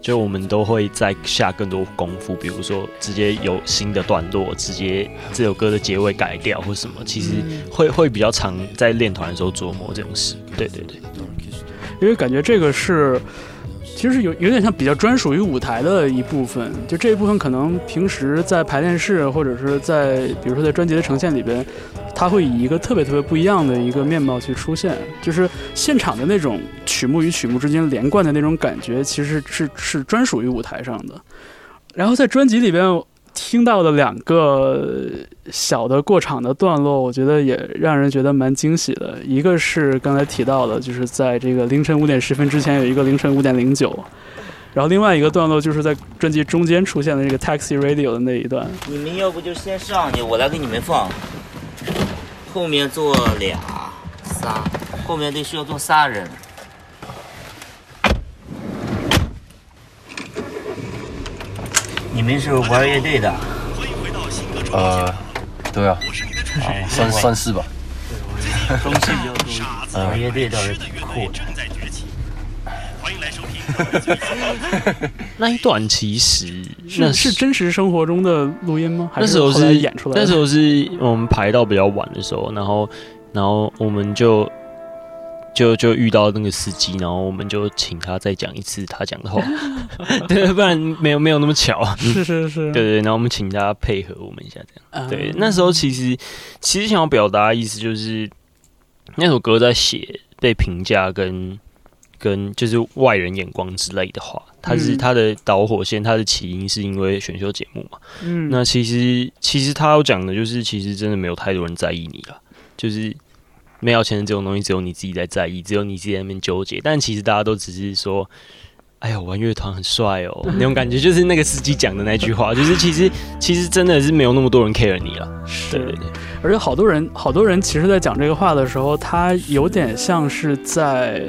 就我们都会再下更多功夫，比如说直接有新的段落，直接这首歌的结尾改掉或什么，其实会会比较常在练团的时候琢磨这种事。对对对，因为感觉这个是，其实有有点像比较专属于舞台的一部分。就这一部分，可能平时在排练室或者是在比如说在专辑的呈现里边，它会以一个特别特别不一样的一个面貌去出现。就是现场的那种曲目与曲目之间连贯的那种感觉，其实是是专属于舞台上的。然后在专辑里边听到的两个小的过场的段落，我觉得也让人觉得蛮惊喜的。一个是刚才提到的，就是在这个凌晨五点十分之前有一个凌晨五点零九，然后另外一个段落就是在专辑中间出现的这个 Taxi Radio 的那一段。你们要不就先上去，我来给你们放。后面坐俩、仨，后面得需要坐仨人。你们是玩乐队的？呃，对啊，算算是吧。中气比较多。玩乐队倒是挺酷的。那一段其实那是是真实生活中的录音吗？还那时候是演出来的？那时候是我们排到比较晚的时候，然后然后我们就就就遇到那个司机，然后我们就请他再讲一次他讲的话，[laughs] 对，不然没有没有那么巧，[laughs] 是是是，对对，然后我们请他配合我们一下，这样。啊。对，那时候其实其实想要表达的意思就是，那首歌在写被评价跟跟就是外人眼光之类的话，它是嗯。它的导火线，它的起因是因为选秀节目嘛。嗯，那其实其实他要讲的就是，其实真的没有太多人在意你了，就是没有钱的这种东西，只有你自己在在意，只有你自己在那边纠结。但其实大家都只是说。哎呀，玩乐团很帅哦，[laughs] 那种感觉就是那个司机讲的那句话，[laughs] 就是其实其实真的是没有那么多人 care 你了，对对对，而且好多人，好多人其实，在讲这个话的时候，他有点像是在，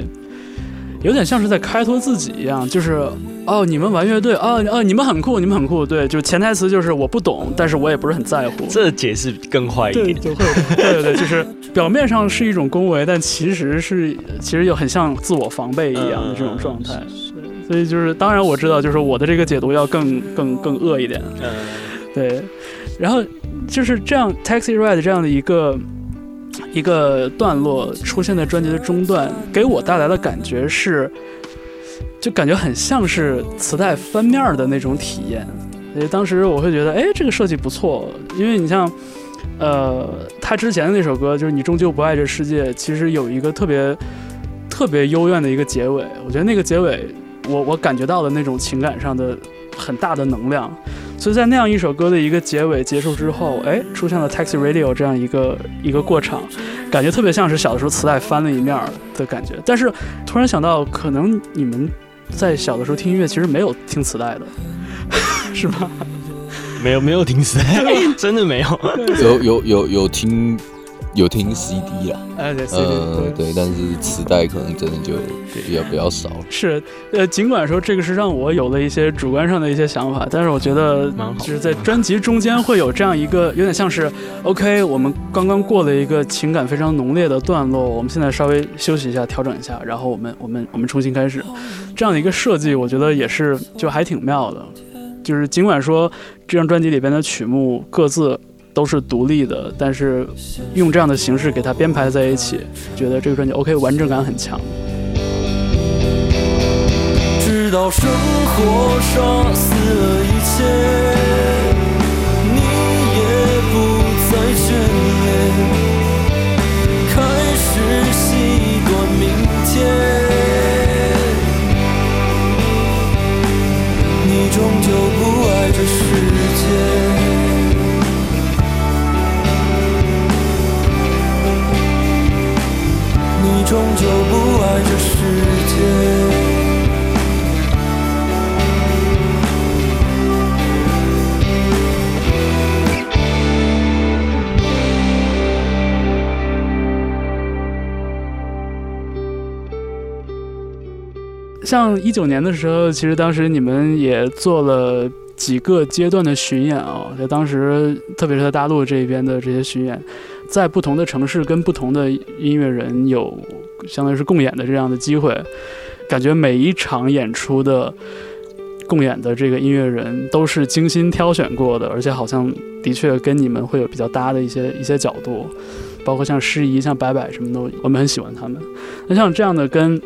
有点像是在开脱自己一样，就是哦，你们玩乐队，哦哦，你们很酷，你们很酷，对，就潜台词就是我不懂，但是我也不是很在乎。这解释更坏一，点。对对对，就是表面上是一种恭维，但其实是其实又很像自我防备一样的这种状态。对所以就是，当然我知道，就是我的这个解读要更更更恶一点。嗯，对，然后就是这样，Taxi Ride 这样的一个一个段落出现在专辑的中段，给我带来的感觉是，就感觉很像是磁带翻面的那种体验。所以当时我会觉得，哎，这个设计不错，因为你像。呃，他之前的那首歌就是《你终究不爱这世界》，其实有一个特别特别幽怨的一个结尾。我觉得那个结尾，我我感觉到了那种情感上的很大的能量。所以在那样一首歌的一个结尾结束之后，哎，出现了 Taxi Radio 这样一个一个过场，感觉特别像是小的时候磁带翻了一面的感觉。但是突然想到，可能你们在小的时候听音乐其实没有听磁带的，[laughs] 是吗？没有没有听磁带，[laughs] 真的没有。有有有有听有听 CD 啦，哎，对，呃，对。对，但是磁带可能真的就比较比较少了。是，呃，尽管说这个是让我有了一些主观上的一些想法，但是我觉得就是在专辑中间会有这样一个有点像是，OK，我们刚刚过了一个情感非常浓烈的段落，我们现在稍微休息一下，调整一下，然后我们我们我们重新开始，这样的一个设计，我觉得也是就还挺妙的。就是尽管说这张专辑里边的曲目各自都是独立的，但是用这样的形式给它编排在一起，觉得这个专辑 OK 完整感很强。直到生活杀死了一切，你也不再眷恋，开始习惯明天。你终究不爱这世界。终究不爱这世界。像一九年的时候，其实当时你们也做了几个阶段的巡演啊、在当时，特别是在大陆这边的这些巡演，在不同的城市跟不同的音乐人有相当于是共演的这样的机会，感觉每一场演出的共演的这个音乐人都是精心挑选过的，而且好像的确跟你们会有比较搭的一些一些角度，包括像诗怡、像白百什么的，我们很喜欢他们。那像这样的跟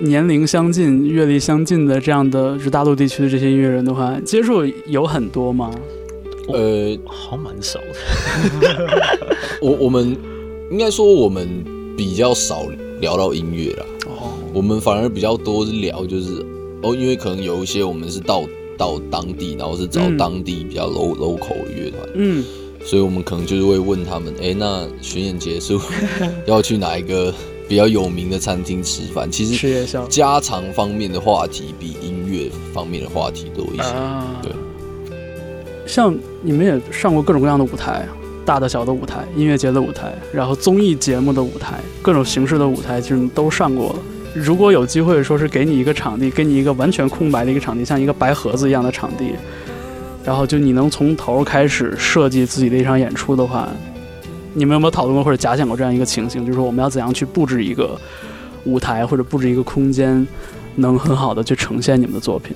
年龄相近、阅历相近的这样的是大陆地区的这些音乐人的话，接触有很多吗？呃，好蛮少的。[laughs] 我我们应该说我们比较少聊到音乐啦，哦，我们反而比较多是聊就是哦，因为可能有一些我们是到到当地，然后是找嗯。当地比较 low local 的乐团，嗯，所以我们可能就是会问他们，哎、那巡演结束 [laughs] 要去哪一个比较有名的餐厅吃饭？其实家常方面的话题比音乐方面的话题多一些。啊，对。像你们也上过各种各样的舞台，大的小的舞台，音乐节的舞台，然后综艺节目的舞台，各种形式的舞台，其实都上过了。如果有机会说是给你一个场地，给你一个完全空白的一个场地，像一个白盒子一样的场地，然后就你能从头开始设计自己的一场演出的话，你们有没有讨论过或者假想过这样一个情形，就是说我们要怎样去布置一个舞台或者布置一个空间，能很好的去呈现你们的作品？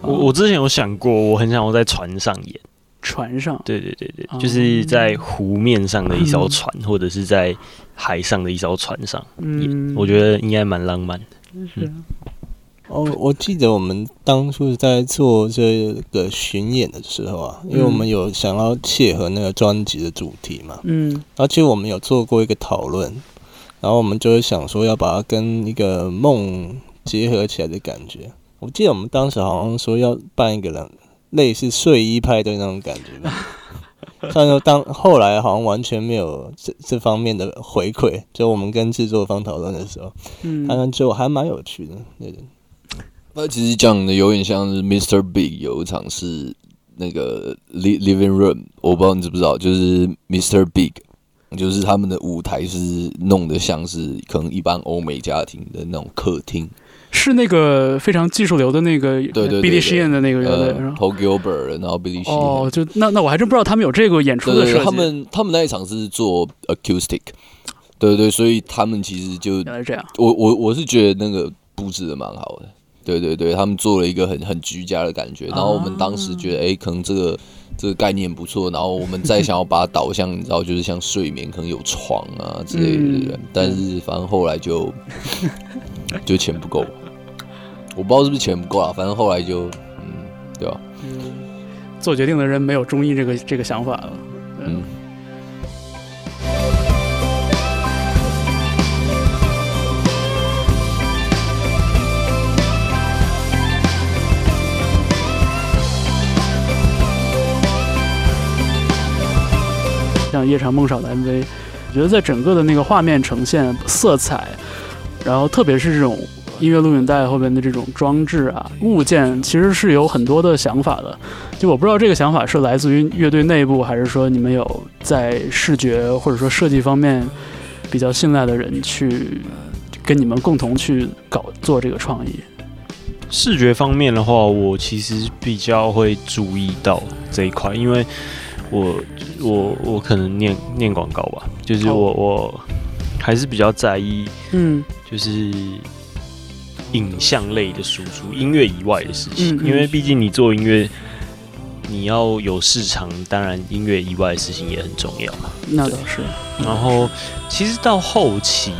我我之前有想过，我很想要在船上演。船上，对对对对，哦。就是在湖面上的一艘船，或者是在海上的一艘船上，嗯，我觉得应该蛮浪漫。的。是哦，我记得我们当初在做这个巡演的时候啊，因为我们有想要切合那个专辑的主题嘛，嗯。而且我们有做过一个讨论，然后我们就是想说要把它跟一个梦结合起来的感觉。我记得我们当时好像说要办一个人类似睡衣派对那种感觉吧，[laughs] 但是当后来好像完全没有这这方面的回馈，就我们跟制作方讨论的时候，嗯他们就还蛮有趣的，那种。那其实讲的有点像是 Mr. Big 有一场是那个 li- Living Room，我不知道你知不知道，就是 Mr. Big，就是他们的舞台是弄得像是可能一般欧美家庭的那种客厅，是那个非常技术流的那个对对 Billy Sheehan 的那个乐队呃是吧？，Paul Gilbert，然后 Billy Sheehan，哦，就那那我还真不知道他们有这个演出对对对，的设计。他们他们那一场是做 acoustic，对对对，所以他们其实就这样，我我我是觉得那个布置的蛮好的，对对对，他们做了一个很很居家的感觉，然后我们当时觉得，哎、可能这个这个概念不错，然后我们再想要把它导向，你知道，就是像睡眠，可能有床啊之类的，但是反正后来就 [laughs] 就钱不够，我不知道是不是钱不够啊，反正后来就嗯，对吧、嗯做决定的人没有中医这个这个想法了。嗯。像《夜长梦少》的 MV，我觉得在整个的那个画面呈现、色彩，然后特别是这种音乐录影带后边的这种装置啊、物件，其实是有很多的想法的。就我不知道这个想法是来自于乐队内部，还是说你们有在视觉或者说设计方面比较信赖的人去跟你们共同去搞做这个创意。视觉方面的话，我其实比较会注意到这一块，因为我我我可能念念广告吧，就是哦我我还是比较在意嗯就是影像类的输出，音乐以外的事情，嗯嗯。因为毕竟你做音乐，你要有市场，当然音乐以外的事情也很重要嘛。那倒是。然后其实到后期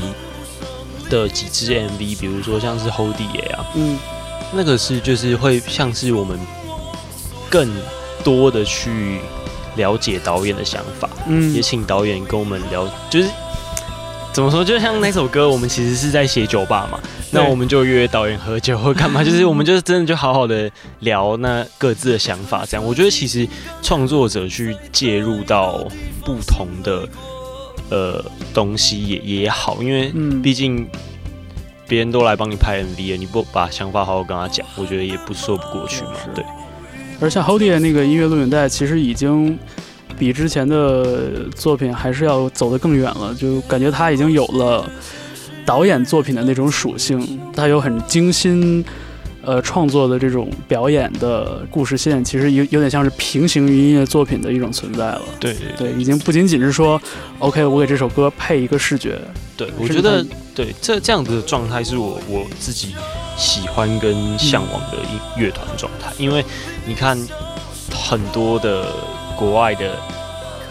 的几支 MV，比如说像是 Hold It 啊，嗯。那个是就是会像是我们更多的去了解导演的想法，嗯。也请导演跟我们聊，就是怎么说，就像那首歌，我们其实是在写酒吧嘛，[laughs] 那我们就约导演喝酒或干嘛，就是我们就是真的就好好的聊那各自的想法，这样。我觉得其实创作者去介入到不同的呃东西也也好，因为嗯毕竟别人都来帮你拍 MV 了，你不把想法好好跟他讲，我觉得也不说不过去嘛。对，而像 Holdy 的那个音乐录影带，其实已经比之前的作品还是要走得更远了，就感觉他已经有了导演作品的那种属性，它有很精心。呃，创作的这种表演的故事线，其实有有点像是平行于音乐作品的一种存在了。对对，已经不仅仅是说，OK，我给这首歌配一个视觉。对，我觉得对这这样子的状态是我我自己喜欢跟向往的一乐团状态，因为你看很多的国外的。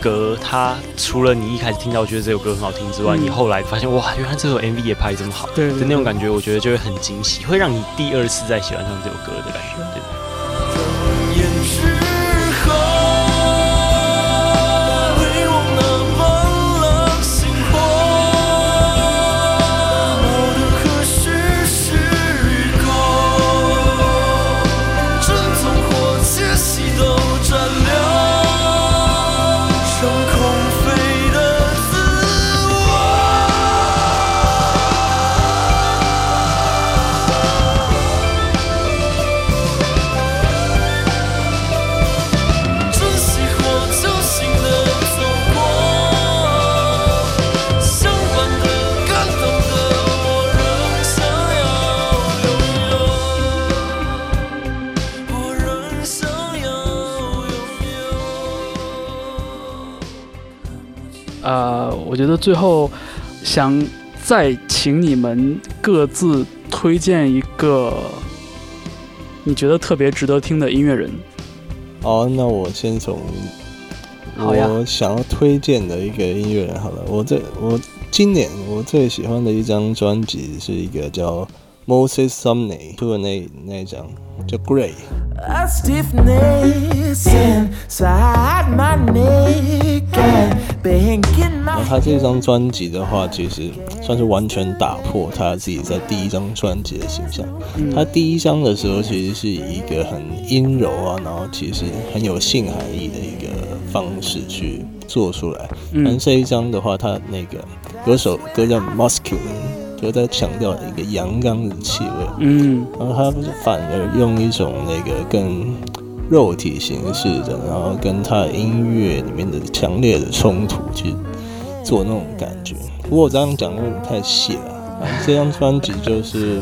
歌，它除了你一开始听到觉得这首歌很好听之外，你后来发现哇，原来这首 MV 也拍这么好，对的那种感觉，我觉得就会很惊喜，会让你第二次再喜欢上这首歌的感觉。对。觉得最后想再请你们各自推荐一个你觉得特别值得听的音乐人。好，那我先从我想要推荐的一个音乐人好了。我最我今年我最喜欢的一张专辑是一个叫 Moses Sumney 出的那那一张叫他这张专辑的话，其实算是完全打破他自己在第一张专辑的形象。他第一张的时候，其实是以一个很阴柔啊，然后其实很有性含义的一个方式去做出来。但这一张的话，他那个有首歌叫《Masculine》。就在强调一个阳刚的气味，嗯，然后他不是反而用一种那个更肉体形式的，然后跟他音乐里面的强烈的冲突去做那种感觉。不过我这样讲有点太细了，这张专辑就是。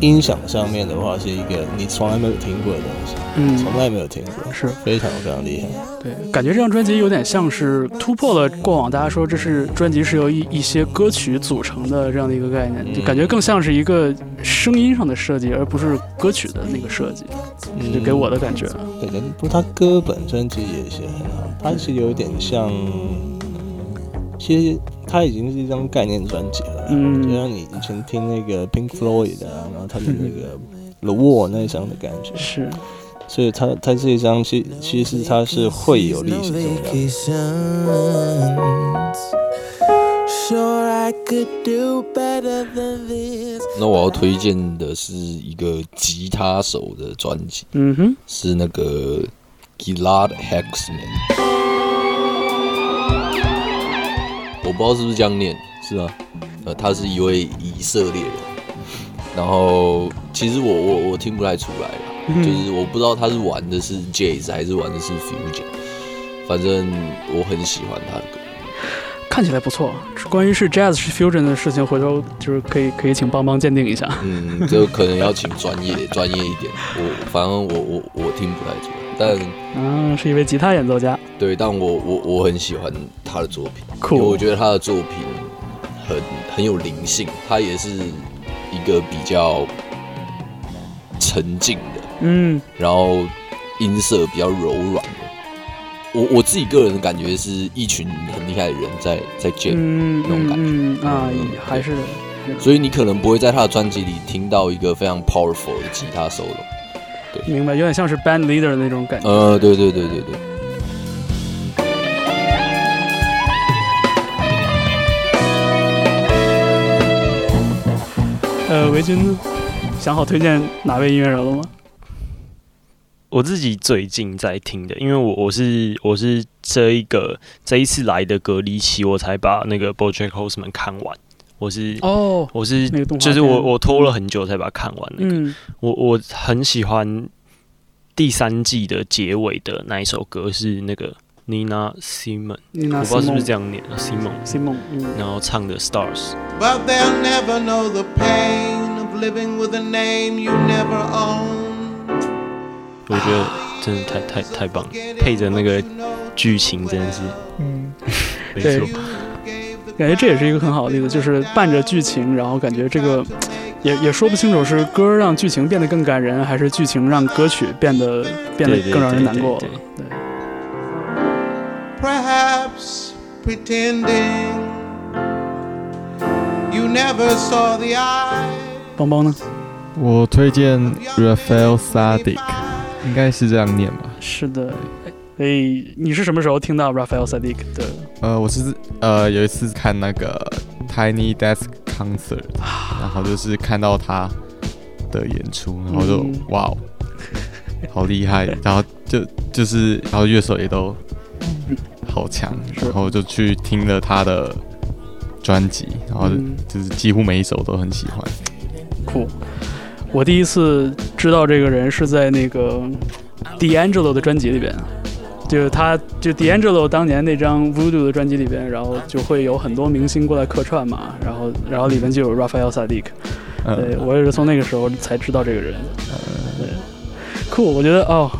音响上面的话，是一个你从来没有听过的东西，嗯，从来没有听过，是非常非常厉害。对，感觉这张专辑有点像是突破了过往大家说这是专辑是由一一些歌曲组成的这样的一个概念，就感觉更像是一个声音上的设计，而不是歌曲的那个设计，就给我的感觉。对的，不过他歌本身其实也写很好，它是有点像，其实。它已经是一张概念专辑了，嗯，就像你以前听那个 Pink Floyd 啊，然后他的那个 [laughs] The Wall 那一张的感觉。是，所以它它这一张其其实它是会有历史重量。那我要推荐的是一个吉他手的专辑，嗯哼，是那个 Gilad Hexman。我不知道是不是这样念，是啊，呃，他是一位以色列人，然后其实我我我听不太出来啦，就是我不知道他是玩的是 jazz 还是玩的是 fusion，反正我很喜欢他的歌，看起来不错。关于是 jazz 是 fusion 的事情，回头就是可以可以请邦邦鉴定一下。嗯，就可能要请专业专业一点，我反正我我我听不太出来。但嗯，[laughs] 是一位吉他演奏家。对，但我我我很喜欢他的作品，因为我觉得他的作品很很有灵性，他也是一个比较沉静的，嗯，然后音色比较柔软的。我我自己个人的感觉是一群很厉害的人在在 jam 那种感觉啊，还是，所以你可能不会在他的专辑里听到一个非常 powerful 的吉他 solo。明白，有点像是 band leader 的那种感觉。呃，对对对对对。呃，维军？想好推荐哪位音乐人了吗？我自己最近在听的，因为我我是我是这一个这一次来的隔离期，我才把那个 BoJack Horseman 看完。我是哦，我是就是我我拖了很久才把它看完。那个我我很喜欢第三季的结尾的那一首歌是那个 Nina Simon，我不知道是不是这样念啊，Simon，Simon，嗯，然后唱的 Stars。But they'll never know the pain of living with a name you never own. 我觉得真的太太太棒了，配着那个剧情真的是，嗯，[laughs] 没错，感觉这也是一个很好的例子，就是伴着剧情，然后感觉这个也也说不清楚是歌让剧情变得更感人，还是剧情让歌曲变得变得更让人难过了。对。对，Perhaps pretending you never saw the eye. 邦邦呢？我推荐 Raphael Sadik，应该是这样念吧？是的。哎，你是什么时候听到 Raphael Sadik 的？呃，我是呃有一次看那个 Tiny Desk Concert，然后就是看到他的演出，然后就、嗯哇哦，好厉害，然后就就是然后乐手也都好强，然后就去听了他的专辑，然后嗯就是几乎每一首都很喜欢。酷。我第一次知道这个人是在那个 D'Angelo 的专辑里边，就是他就 D'Angelo 当年那张 Voodoo 的专辑里边，然后就会有很多明星过来客串嘛，然后然后里面就有 Raphael Sadik，对嗯，我也是从那个时候才知道这个人。对，酷，我觉得哦，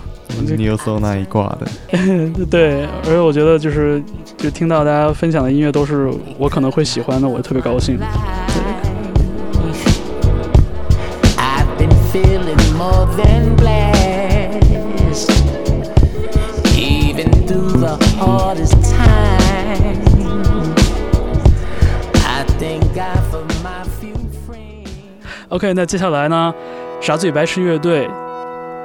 你又搜那一挂的，对，而且我觉得就是就听到大家分享的音乐都是我可能会喜欢的，我特别高兴。I've been feeling more than blessed, even through the hardest time. I thank God for my few friends. OK，那接下来呢，傻嘴白痴乐队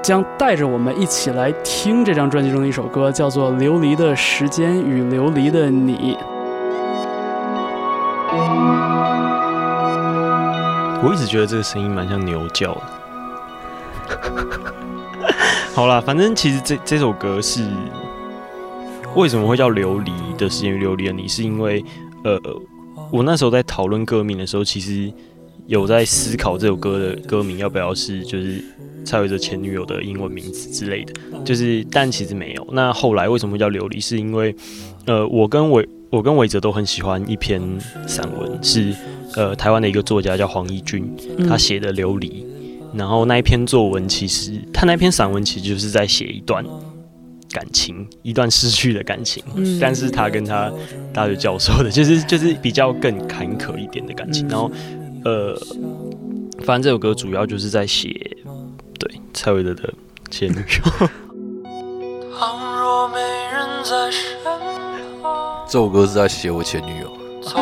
将带着我们一起来听这张专辑中的一首歌，叫做《琉璃的时间与琉璃的你》。我一直觉得这个声音蛮像牛叫的。[laughs] 好啦，反正其实这这首歌是为什么会叫《琉璃的时间与琉璃的你》，是因为呃，我那时候在讨论歌名的时候，其实有在思考这首歌的歌名要不要是就是蔡伟哲前女友的英文名字之类的，就是但其实没有。那后来为什么会叫琉璃？是因为呃，我跟伟我跟伟哲都很喜欢一篇散文，是呃台湾的一个作家叫黄义军，他写的《流离》，然后那一篇作文其实他那篇散文其实就是在写一段感情，一段失去的感情，嗯。但是他跟他大学教授的，就是就是比较更坎坷一点的感情，嗯。然后呃，反正这首歌主要就是在写对蔡伟德的前女友。倘若没人在身旁，这首歌是在写我前女友。昨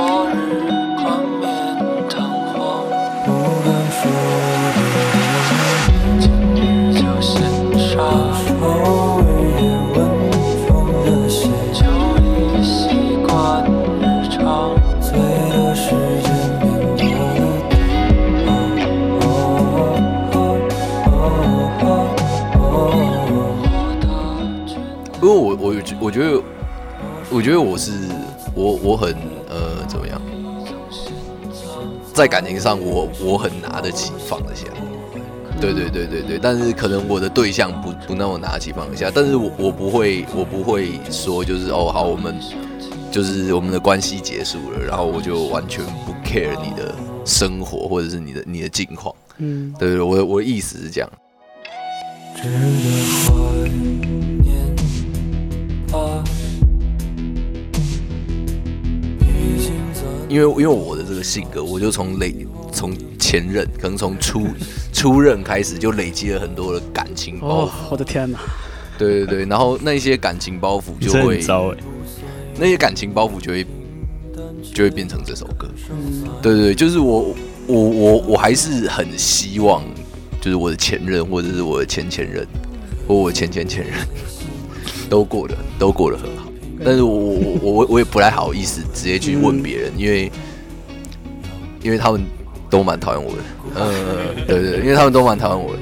我觉得，我觉得我是我我很呃怎么样，在感情上我我很拿得起放得下，对对对对对，但是可能我的对象不不那么拿得起放得下，但是我我不会我不会说就是哦好我们就是我们的关系结束了，然后我就完全不 care 你的生活或者是你的你的近况，嗯，对对，我的我的意思是这样。因为因为我的这个性格，我就从累从前任，可能从初初任开始就累积了很多的感情包哦袱，，我的天哪！对对对，然后那些感情包袱就会那些感情包袱就会就会变成这首歌，对对对，就是我我我我还是很希望，就是我的前任或者是我的前前任或我前前前任都过得都过得很好，但是我我我我我也不太好意思直接去问别人，因为因为他们都蛮讨厌我的，呃，对对，对因为他们都蛮讨厌我的，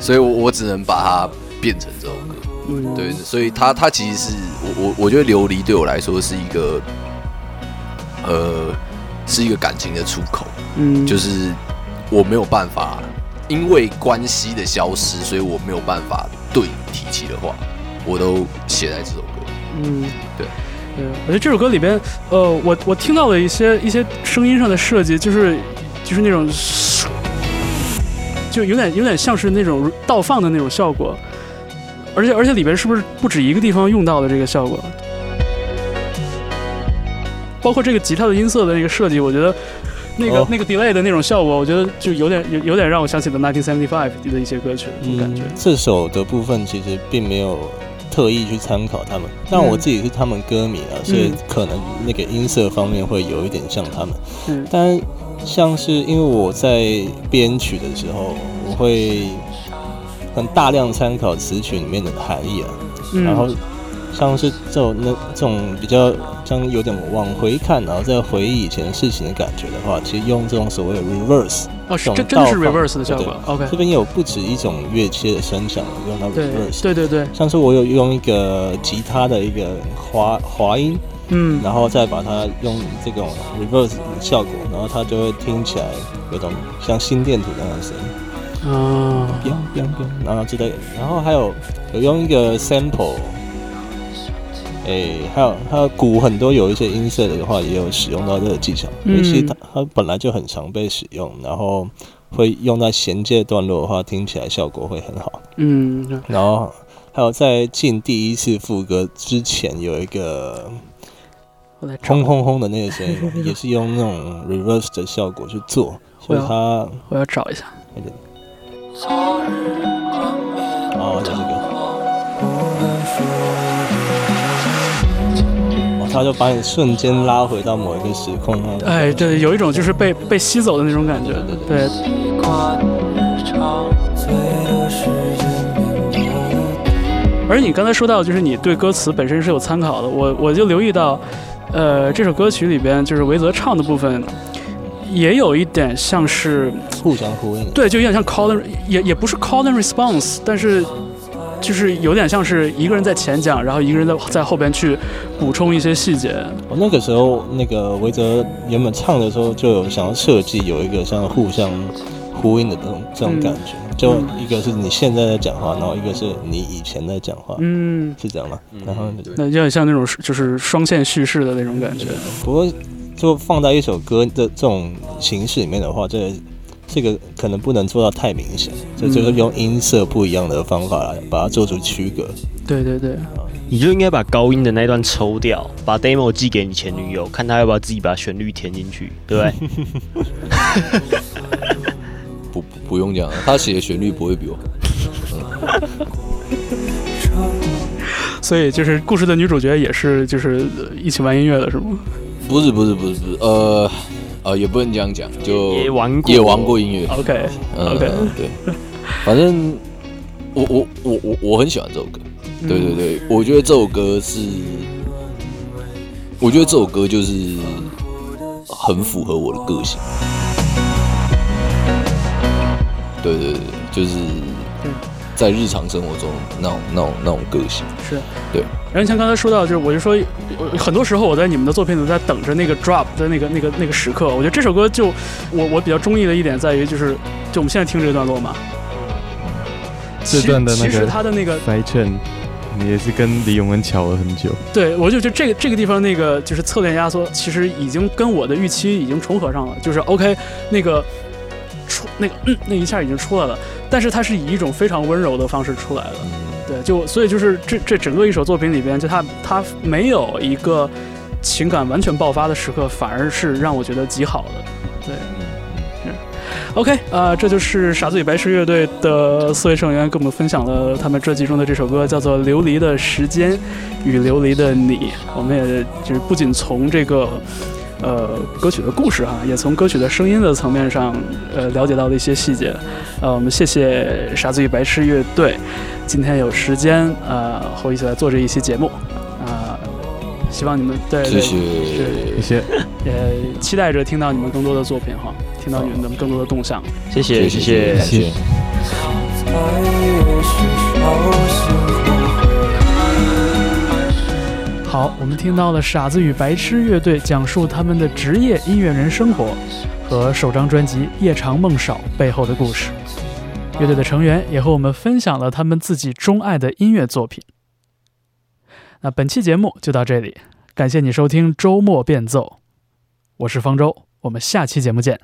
所以我我只能把它变成这首歌。嗯，对，所以它它其实是我我我觉得琉璃对我来说是一个，呃，是一个感情的出口，嗯，就是我没有办法因为关系的消失，所以我没有办法对你提起的话，我都写在这首歌。嗯，对。对，我觉得这首歌里边，呃，我我听到了一些一些声音上的设计，就是就是那种，就有点有点像是那种倒放的那种效果，而且而且里边是不是不止一个地方用到了这个效果？包括这个吉他的音色的那个设计，我觉得那个、哦那个 delay 的那种效果，我觉得就有点有有点让我想起了1975的一些歌曲那种感觉。嗯这首的部分其实并没有特意去参考他们，但我自己是他们歌迷啊，所以可能那个音色方面会有一点像他们。嗯。但像是因为我在编曲的时候，我会很大量参考词曲里面的含义啊，嗯，然后像是这种那这种比较像有点往回看，然后再回忆以前事情的感觉的话，其实用这种所谓的 reverse 哦，是这真的是 reverse 的效果。OK，这边有不止一种乐器的声响用到 reverse，对对对，像是我有用一个吉他的一个滑滑音，嗯，然后再把它用这种 reverse 的效果，然后它就会听起来有种像心电图那样的声音，啊 biang，然后之类的。然后还有有用一个 sample，诶、还有还有鼓很多有一些音色的话，也有使用到这个技巧，因为其实它它本来就很常被使用，然后会用在衔接段落的话，听起来效果会很好。嗯，然后还有在进第一次副歌之前有一个轰，轰轰的那个声音，也是用那种 reverse 的效果去做，所以它我要找一下。哦，就这个，哦，它就把你瞬间拉回到某一个时空啊。哎，对，有一种就是被被吸走的那种感觉。对，而你刚才说到，就是你对歌词本身是有参考的，我我就留意到，呃，这首歌曲里边就是维泽唱的部分，也有一点像是，互相呼应。对，就有点像 call and 也也不是 call and response，但是就是有点像是一个人在前讲，然后一个人在在后边去补充一些细节。我那个时候，那个维泽原本唱的时候就有想要设计有一个像互相呼应的这种这种感觉，就一个是你现在在讲话，然后一个是你以前在讲话，嗯，是这样吗？然后那有点像那种就是双线叙事的那种感觉。不过就放在一首歌的这种形式里面的话，这这个可能不能做到太明显，这就是用音色不一样的方法来把它做出区隔。对对对，你就应该把高音的那段抽掉，把 demo 寄给你前女友，看她要不要自己把旋律填进去，对不对？[laughs] 不不不用讲，他写的旋律不会比我。所以就是故事的女主角也是就是呃一起玩音乐的是吗？不是不是不是不是，呃呃，也不能这样讲，就也玩过也玩过音乐。OK 嗯 OK，对，反正我我我我我很喜欢这首歌。对对对，我觉得这首歌是，我觉得这首歌就是很符合我的个性。对对对，就是在日常生活中那种那种那种个性。是，对。然后像刚才说到，就是我就说，呃很多时候我在你们的作品里在等着那个 drop 的那个那个那个时刻。我觉得这首歌就我我比较中意的一点在于，就是就我们现在听这段落嘛，这段的那其实个它的那个塞券也是跟李永恩巧了很久。对，我就觉得这个这个地方那个就是侧链压缩，其实已经跟我的预期已经重合上了。就是 OK，那个出那个嗯那一下已经出来了，但是它是以一种非常温柔的方式出来的。对，就所以就是这这整个一首作品里边，就他他没有一个情感完全爆发的时刻，反而是让我觉得极好的。对。嗯 OK，呃，这就是傻子与白痴乐队的四位成员跟我们分享了他们专辑中的这首歌，叫做《琉璃的时间与琉璃的你》。我们也就是不仅从这个呃歌曲的故事哈，也从歌曲的声音的层面上呃了解到了一些细节。呃，我们谢谢傻子与白痴乐队今天有时间呃和我一起来做这一期节目啊、希望你们对对谢谢谢谢。也期待着听到你们更多的作品哈，听到你们的更多的动向。谢谢谢谢谢谢。好，我们听到了傻子与白痴乐队讲述他们的职业音乐人生活和首张专辑《夜长梦少》背后的故事。乐队的成员也和我们分享了他们自己钟爱的音乐作品。那本期节目就到这里，感谢你收听周末变奏，我是方舟，我们下期节目见。